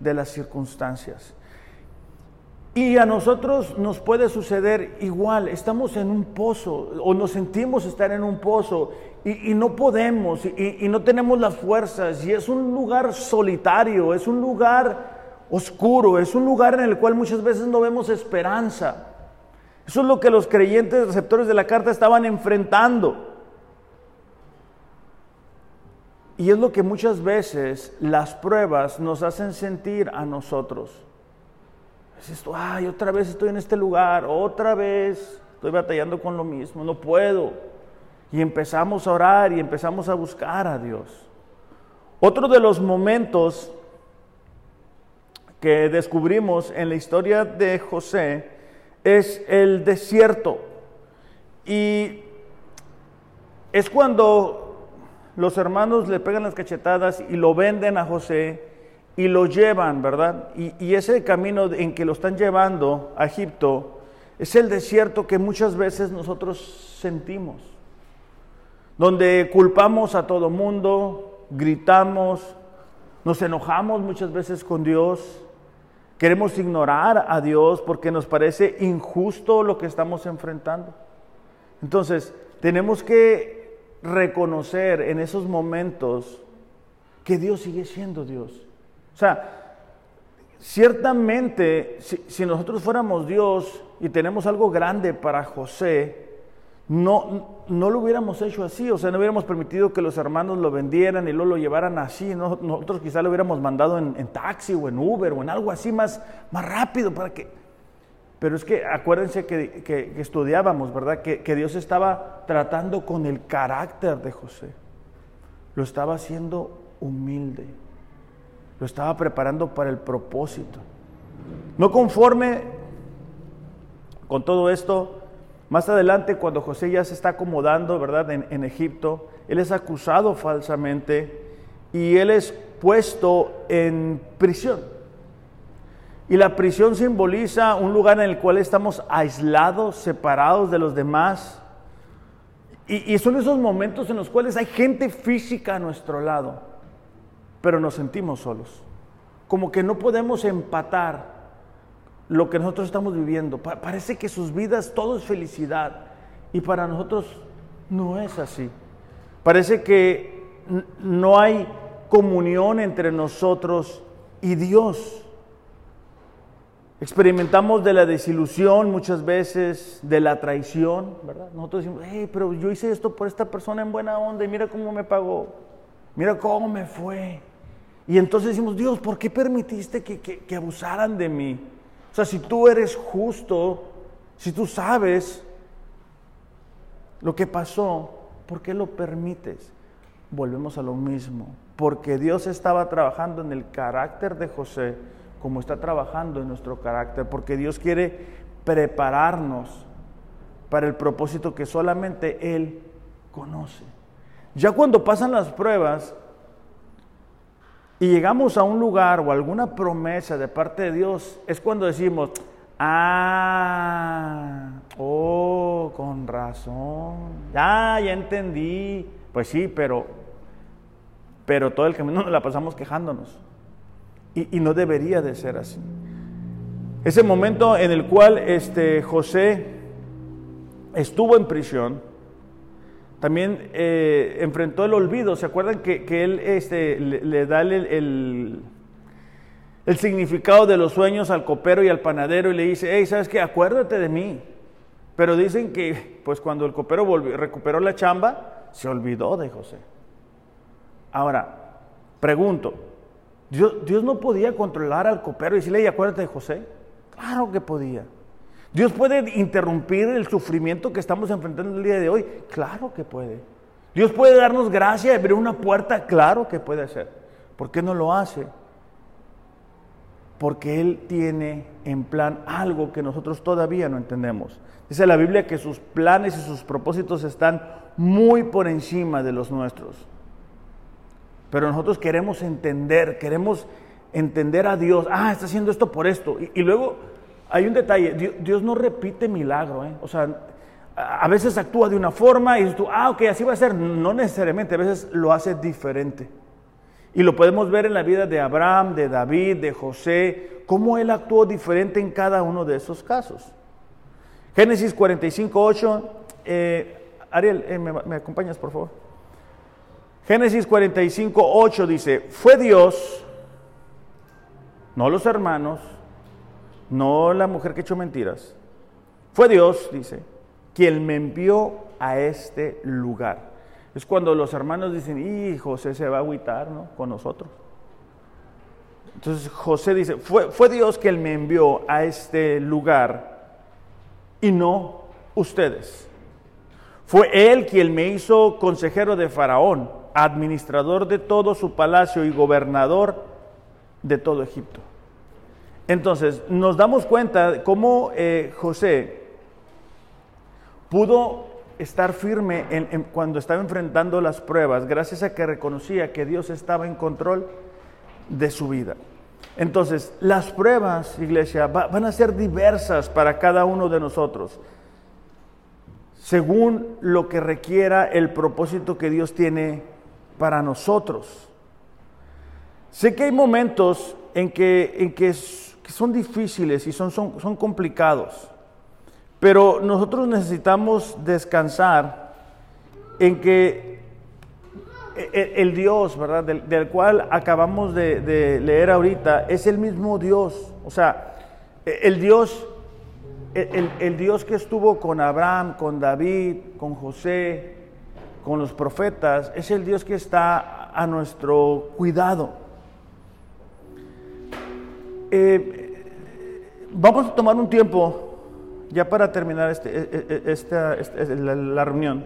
de las circunstancias. Y a nosotros nos puede suceder igual, estamos en un pozo o nos sentimos estar en un pozo y, no podemos y, no tenemos las fuerzas y es un lugar solitario, es un lugar oscuro, es un lugar en el cual muchas veces no vemos esperanza. Eso es lo que los creyentes receptores de la carta estaban enfrentando. Y es lo que muchas veces las pruebas nos hacen sentir a nosotros. Es esto, ay, otra vez estoy en este lugar, otra vez estoy batallando con lo mismo, no puedo. Y empezamos a orar y empezamos a buscar a Dios. Otro de los momentos que descubrimos en la historia de José es el desierto. Y es cuando los hermanos le pegan las cachetadas y lo venden a José y lo llevan, ¿verdad? Y, ese camino en que lo están llevando a Egipto es el desierto que muchas veces nosotros sentimos, donde culpamos a todo mundo, gritamos, nos enojamos muchas veces con Dios, Queremos ignorar a Dios porque nos parece injusto lo que estamos enfrentando. Entonces, tenemos que reconocer en esos momentos que Dios sigue siendo Dios. O sea, ciertamente, si, nosotros fuéramos Dios y tenemos algo grande para José, no, no lo hubiéramos hecho así, o sea, no hubiéramos permitido que los hermanos lo vendieran y luego lo llevaran así. Nosotros quizá lo hubiéramos mandado en, taxi o en Uber o en algo así más, más rápido para que... Pero es que acuérdense que, estudiábamos, ¿verdad? Que, que, Dios estaba tratando con el carácter de José. Lo estaba haciendo humilde. Lo estaba preparando para el propósito. No conforme con todo esto, más adelante, cuando José ya se está acomodando, ¿verdad?, en, Egipto, él es acusado falsamente y él es puesto en prisión. Y la prisión simboliza un lugar en el cual estamos aislados, separados de los demás. Y, son esos momentos en los cuales hay gente física a nuestro lado, pero nos sentimos solos. Como que no podemos empatar lo que nosotros estamos viviendo. parece que sus vidas todo es felicidad y para nosotros no es así. Parece que no hay comunión entre nosotros y Dios. Experimentamos de la desilusión muchas veces, de la traición, ¿verdad? Nosotros decimos, hey, pero yo hice esto por esta persona en buena onda y mira cómo me pagó, mira cómo me fue. Y entonces decimos, Dios, ¿por qué permitiste que, que abusaran de mí? O sea, si tú eres justo, si tú sabes lo que pasó, ¿por qué lo permites? Volvemos a lo mismo, porque Dios estaba trabajando en el carácter de José como está trabajando en nuestro carácter, porque Dios quiere prepararnos para el propósito que solamente Él conoce. Ya cuando pasan las pruebas, y llegamos a un lugar o alguna promesa de parte de Dios, es cuando decimos, ah, oh, con razón, ya, ya entendí. Pues sí, pero, pero todo el camino nos la pasamos quejándonos. Y, y no debería de ser así. Ese momento en el cual este, José estuvo en prisión, también eh, enfrentó el olvido. ¿Se acuerdan que, él este, le, da el, el, significado de los sueños al copero y al panadero y le dice, hey, ¿sabes qué? Acuérdate de mí. Pero dicen que pues cuando el copero volvió, recuperó la chamba, se olvidó de José. Ahora, pregunto, ¿Dios, ¿Dios no podía controlar al copero y decirle, hey, acuérdate de José? Claro que podía. Dios puede interrumpir el sufrimiento que estamos enfrentando el día de hoy. Claro que puede. Dios puede darnos gracia y abrir una puerta. Claro que puede hacer. ¿Por qué no lo hace? Porque Él tiene en plan algo que nosotros todavía no entendemos. Dice la Biblia que sus planes y sus propósitos están muy por encima de los nuestros. Pero nosotros queremos entender, queremos entender a Dios. Ah, está haciendo esto por esto. Y, y luego hay un detalle, Dios, no repite milagro, ¿eh? o sea, a veces actúa de una forma y tú, ah, ok, así va a ser. No necesariamente, a veces lo hace diferente. Y lo podemos ver en la vida de Abraham, de David, de José, cómo él actuó diferente en cada uno de esos casos. Génesis 45, 8. Eh, Ariel, eh, ¿me, ¿me acompañas por favor? Génesis 45, 8 dice, fue Dios no los hermanos, no la mujer que echó mentiras. Fue Dios, dice, quien me envió a este lugar. Es cuando los hermanos dicen, y José se va a agüitar con nosotros. Entonces José dice, fue, fue Dios quien me envió a este lugar y no ustedes. Fue Él quien me hizo consejero de Faraón, administrador de todo su palacio y gobernador de todo Egipto. Entonces, nos damos cuenta de cómo eh, José pudo estar firme cuando estaba enfrentando las pruebas, gracias a que reconocía que Dios estaba en control de su vida. Entonces, las pruebas, iglesia, van a ser diversas para cada uno de nosotros, según lo que requiera el propósito que Dios tiene para nosotros. Sé que hay momentos en que, en que, son difíciles y son, son, complicados, pero nosotros necesitamos descansar en que e, e, el, Dios, ¿verdad? Del, cual acabamos de, leer ahorita, es el mismo Dios. O sea, e, el Dios, el, el, Dios que estuvo con Abraham, con David, con José, con los profetas, es el Dios que está a nuestro cuidado. Eh, vamos a tomar un tiempo ya para terminar este, e, e, e, esta, la, reunión.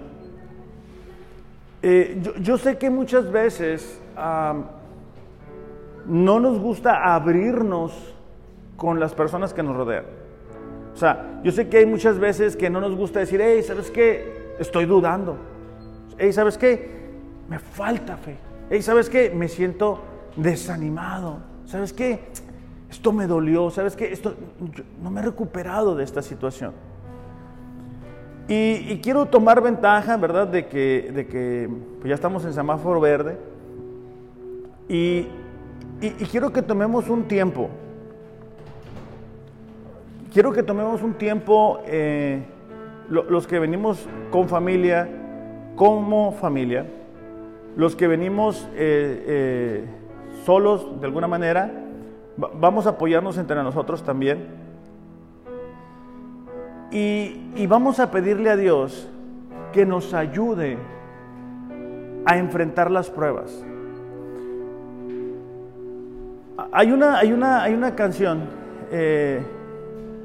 Eh, yo, sé que muchas veces no nos gusta abrirnos con las personas que nos rodean. O sea, yo sé que hay muchas veces que no nos gusta decir, hey, ¿sabes qué? Estoy dudando. Hey, ¿sabes qué? Me falta fe. Hey, ¿sabes qué? Me siento desanimado. ¿Sabes qué? Esto me dolió, ¿sabes qué? Esto, no me he recuperado de esta situación. Y, quiero tomar ventaja, ¿verdad?, de que, de que pues ya estamos en semáforo verde. Y, quiero que tomemos un tiempo. Quiero que tomemos un tiempo, eh, los que venimos con familia, como familia, los que venimos eh, eh, solos de alguna manera, Vamos a apoyarnos entre nosotros también. Y, vamos a pedirle a Dios que nos ayude a enfrentar las pruebas. Hay una, hay una, hay una canción eh,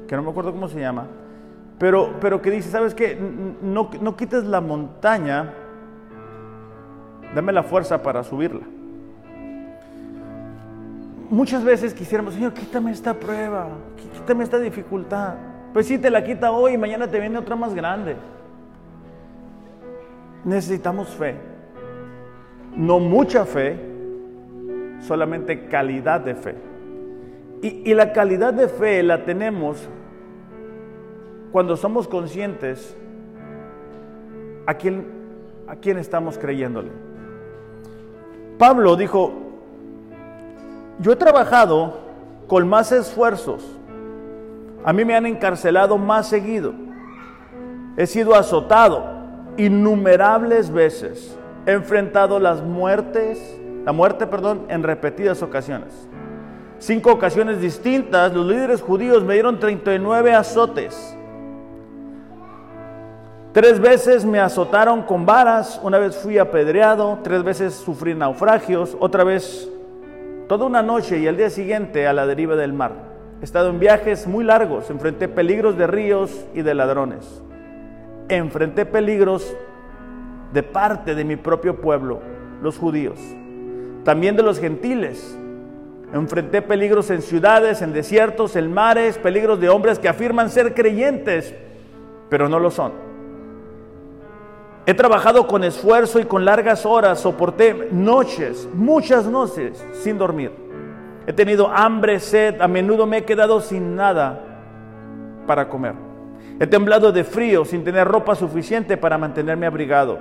que no me acuerdo cómo se llama, pero, pero que dice, ¿sabes qué? No, no quites la montaña, dame la fuerza para subirla muchas veces quisiéramos, Señor, quítame esta prueba, quítame esta dificultad. Pues sí, te la quita hoy y mañana te viene otra más grande. Necesitamos fe. No mucha fe, solamente calidad de fe. Y, la calidad de fe la tenemos cuando somos conscientes a quién, a quién estamos creyéndole. Pablo dijo, yo he trabajado con más esfuerzos. A mí me han encarcelado más seguido. He sido azotado innumerables veces. He enfrentado las muertes, la muerte, perdón, en repetidas ocasiones. Cinco ocasiones distintas, los líderes judíos me dieron 39 azotes. Tres veces me azotaron con varas, una vez fui apedreado, tres veces sufrí naufragios, otra vez toda una noche y al día siguiente a la deriva del mar. He estado en viajes muy largos, enfrenté peligros de ríos y de ladrones. Enfrenté peligros de parte de mi propio pueblo, los judíos, también de los gentiles. Enfrenté peligros en ciudades, en desiertos, en mares, peligros de hombres que afirman ser creyentes, pero no lo son. He trabajado con esfuerzo y con largas horas, soporté noches, muchas noches sin dormir. He tenido hambre, sed, a menudo me he quedado sin nada para comer. He temblado de frío sin tener ropa suficiente para mantenerme abrigado.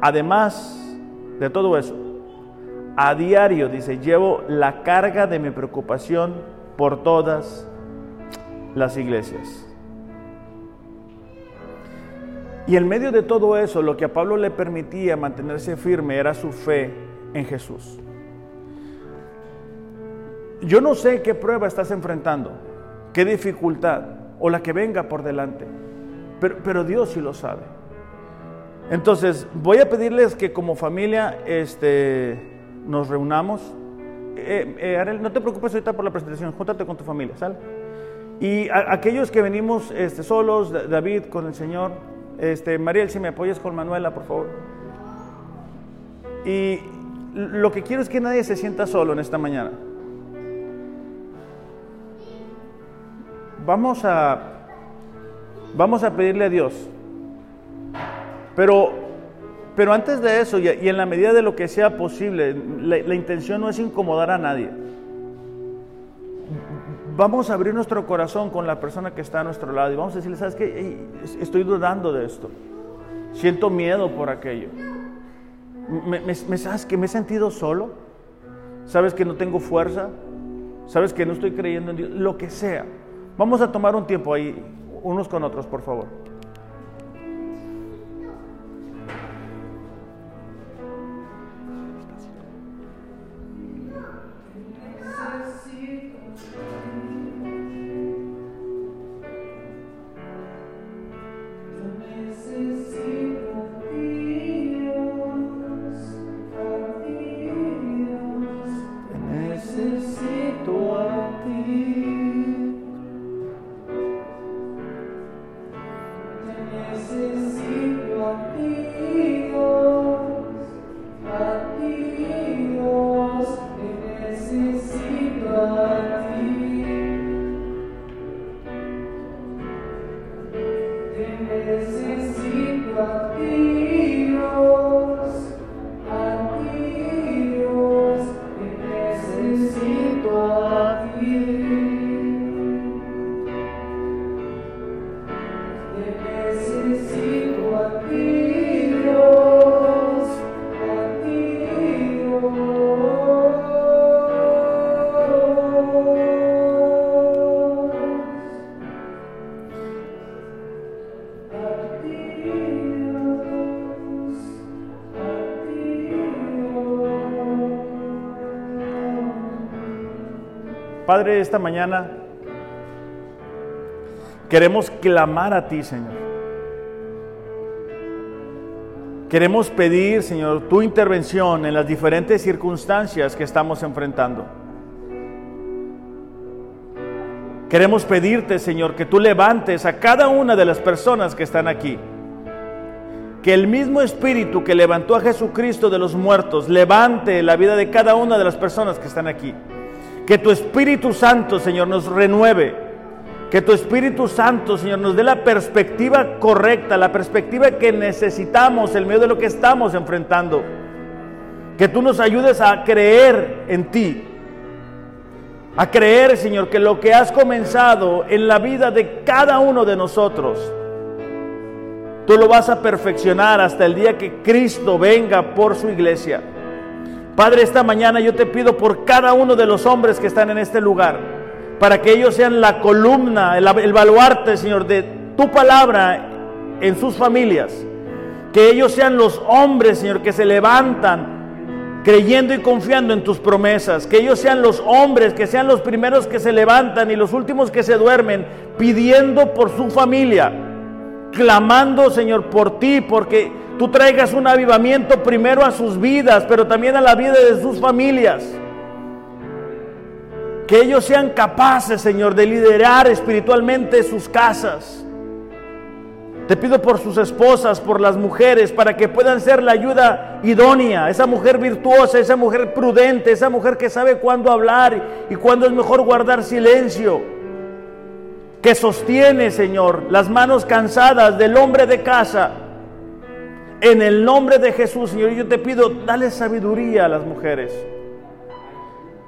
Además de todo eso, a diario, dice, llevo la carga de mi preocupación por todas las iglesias. Y en medio de todo eso, lo que a Pablo le permitía mantenerse firme era su fe en Jesús. Yo no sé qué prueba estás enfrentando, qué dificultad o la que venga por delante, pero, Dios sí lo sabe. Entonces, voy a pedirles que como familia este, nos reunamos. Eh, eh, no te preocupes ahorita por la presentación, júntate con tu familia, ¿sale? Y aquellos que venimos este, solos, David con el Señor, este, Mariel, si me apoyas con Manuela, por favor. Y lo que quiero es que nadie se sienta solo en esta mañana. Vamos a, vamos a pedirle a Dios. Pero, pero antes de eso, y, en la medida de lo que sea posible, la intención no es incomodar a nadie vamos a abrir nuestro corazón con la persona que está a nuestro lado y vamos a decirle, ¿sabes qué? estoy dudando de esto. Siento miedo por aquello. Me, ¿Sabes que me he sentido solo? ¿Sabes que no tengo fuerza? ¿Sabes que no estoy creyendo en Dios? Lo que sea. Vamos a tomar un tiempo ahí, unos con otros, por favor. Padre, esta mañana queremos clamar a ti, Señor. Queremos pedir, Señor, tu intervención en las diferentes circunstancias que estamos enfrentando. Queremos pedirte, Señor, que tú levantes a cada una de las personas que están aquí. Que el mismo Espíritu que levantó a Jesucristo de los muertos levante la vida de cada una de las personas que están aquí. Que tu Espíritu Santo, Señor, nos renueve. Que tu Espíritu Santo, Señor, nos dé la perspectiva correcta, la perspectiva que necesitamos en medio de lo que estamos enfrentando. Que tú nos ayudes a creer en ti. A creer, Señor, que lo que has comenzado en la vida de cada uno de nosotros, tú lo vas a perfeccionar hasta el día que Cristo venga por su iglesia. Padre, esta mañana yo te pido por cada uno de los hombres que están en este lugar, para que ellos sean la columna, el, baluarte, Señor, de tu palabra en sus familias. Que ellos sean los hombres, Señor, que se levantan creyendo y confiando en tus promesas. Que ellos sean los hombres, que sean los primeros que se levantan y los últimos que se duermen, pidiendo por su familia, clamando, Señor, por ti, porque tú traigas un avivamiento primero a sus vidas, pero también a la vida de sus familias. Que ellos sean capaces, Señor, de liderar espiritualmente sus casas. Te pido por sus esposas, por las mujeres, para que puedan ser la ayuda idónea, esa mujer virtuosa, esa mujer prudente, esa mujer que sabe cuándo hablar y cuándo es mejor guardar silencio. Que sostiene, Señor, las manos cansadas del hombre de casa en el nombre de Jesús, Señor, yo te pido, dale sabiduría a las mujeres.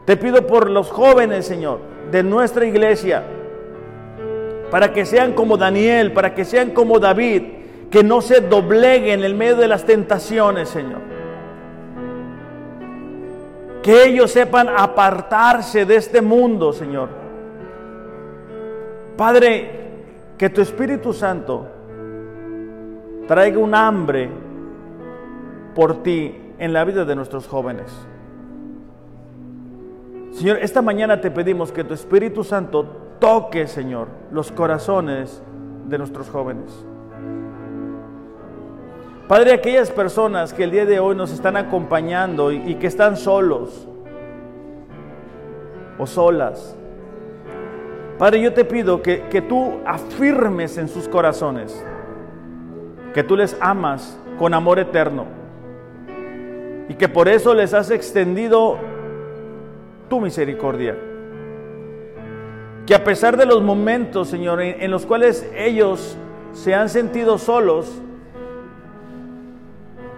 Te pido por los jóvenes, Señor, de nuestra iglesia, para que sean como Daniel, para que sean como David, que no se dobleguen en medio de las tentaciones, Señor. Que ellos sepan apartarse de este mundo, Señor. Padre, que tu Espíritu Santo traiga un hambre por ti en la vida de nuestros jóvenes. Señor, esta mañana te pedimos que tu Espíritu Santo toque, Señor, los corazones de nuestros jóvenes. Padre, aquellas personas que el día de hoy nos están acompañando y, que están solos o solas, Padre, yo te pido que, que tú afirmes en sus corazones que tú les amas con amor eterno y que por eso les has extendido tu misericordia. Que a pesar de los momentos, Señor, en, los cuales ellos se han sentido solos,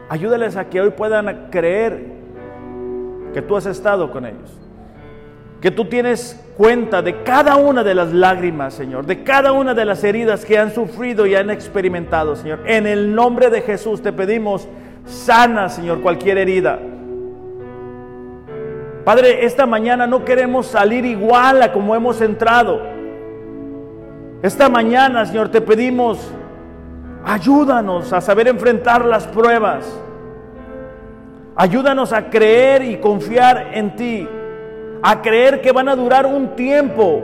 ayúdales a que hoy puedan creer que tú has estado con ellos. Que tú tienes cuenta de cada una de las lágrimas, Señor, de cada una de las heridas que han sufrido y han experimentado, Señor. En el nombre de Jesús te pedimos, sana, Señor, cualquier herida. Padre, esta mañana no queremos salir igual a como hemos entrado. Esta mañana, Señor, te pedimos, ayúdanos a saber enfrentar las pruebas. Ayúdanos a creer y confiar en ti. A creer que van a durar un tiempo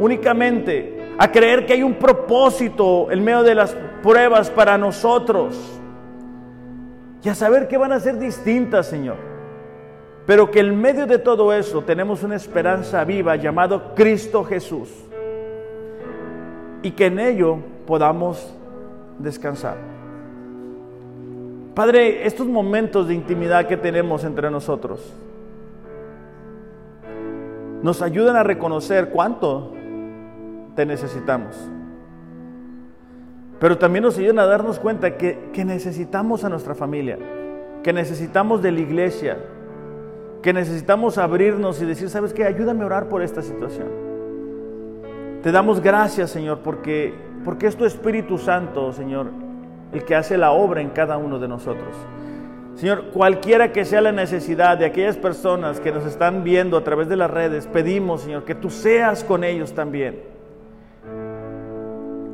únicamente. A creer que hay un propósito en medio de las pruebas para nosotros. Y a saber que van a ser distintas, Señor pero que en medio de todo eso tenemos una esperanza viva llamado Cristo Jesús y que en ello podamos descansar. Padre, estos momentos de intimidad que tenemos entre nosotros nos ayudan a reconocer cuánto te necesitamos. Pero también nos ayudan a darnos cuenta que, que necesitamos a nuestra familia, que necesitamos de la iglesia, que necesitamos abrirnos y decir, ¿sabes qué? Ayúdame a orar por esta situación. Te damos gracias, Señor, porque, porque es tu Espíritu Santo, Señor, el que hace la obra en cada uno de nosotros. Señor, cualquiera que sea la necesidad de aquellas personas que nos están viendo a través de las redes, pedimos, Señor, que tú seas con ellos también.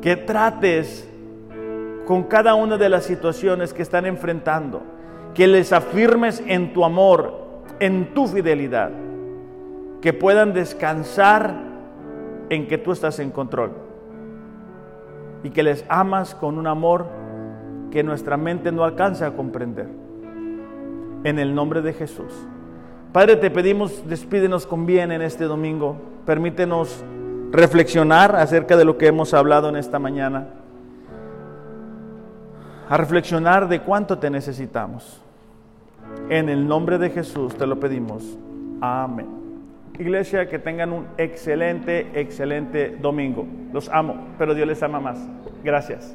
Que trates con cada una de las situaciones que están enfrentando. Que les afirmes en tu amor, en tu fidelidad, que puedan descansar en que tú estás en control y que les amas con un amor que nuestra mente no alcanza a comprender. En el nombre de Jesús. Padre, te pedimos, despídenos con bien en este domingo. Permítenos reflexionar acerca de lo que hemos hablado en esta mañana. A reflexionar de cuánto te necesitamos. En el nombre de Jesús te lo pedimos. Amén. Iglesia, que tengan un excelente, excelente domingo. Los amo, pero Dios les ama más. Gracias.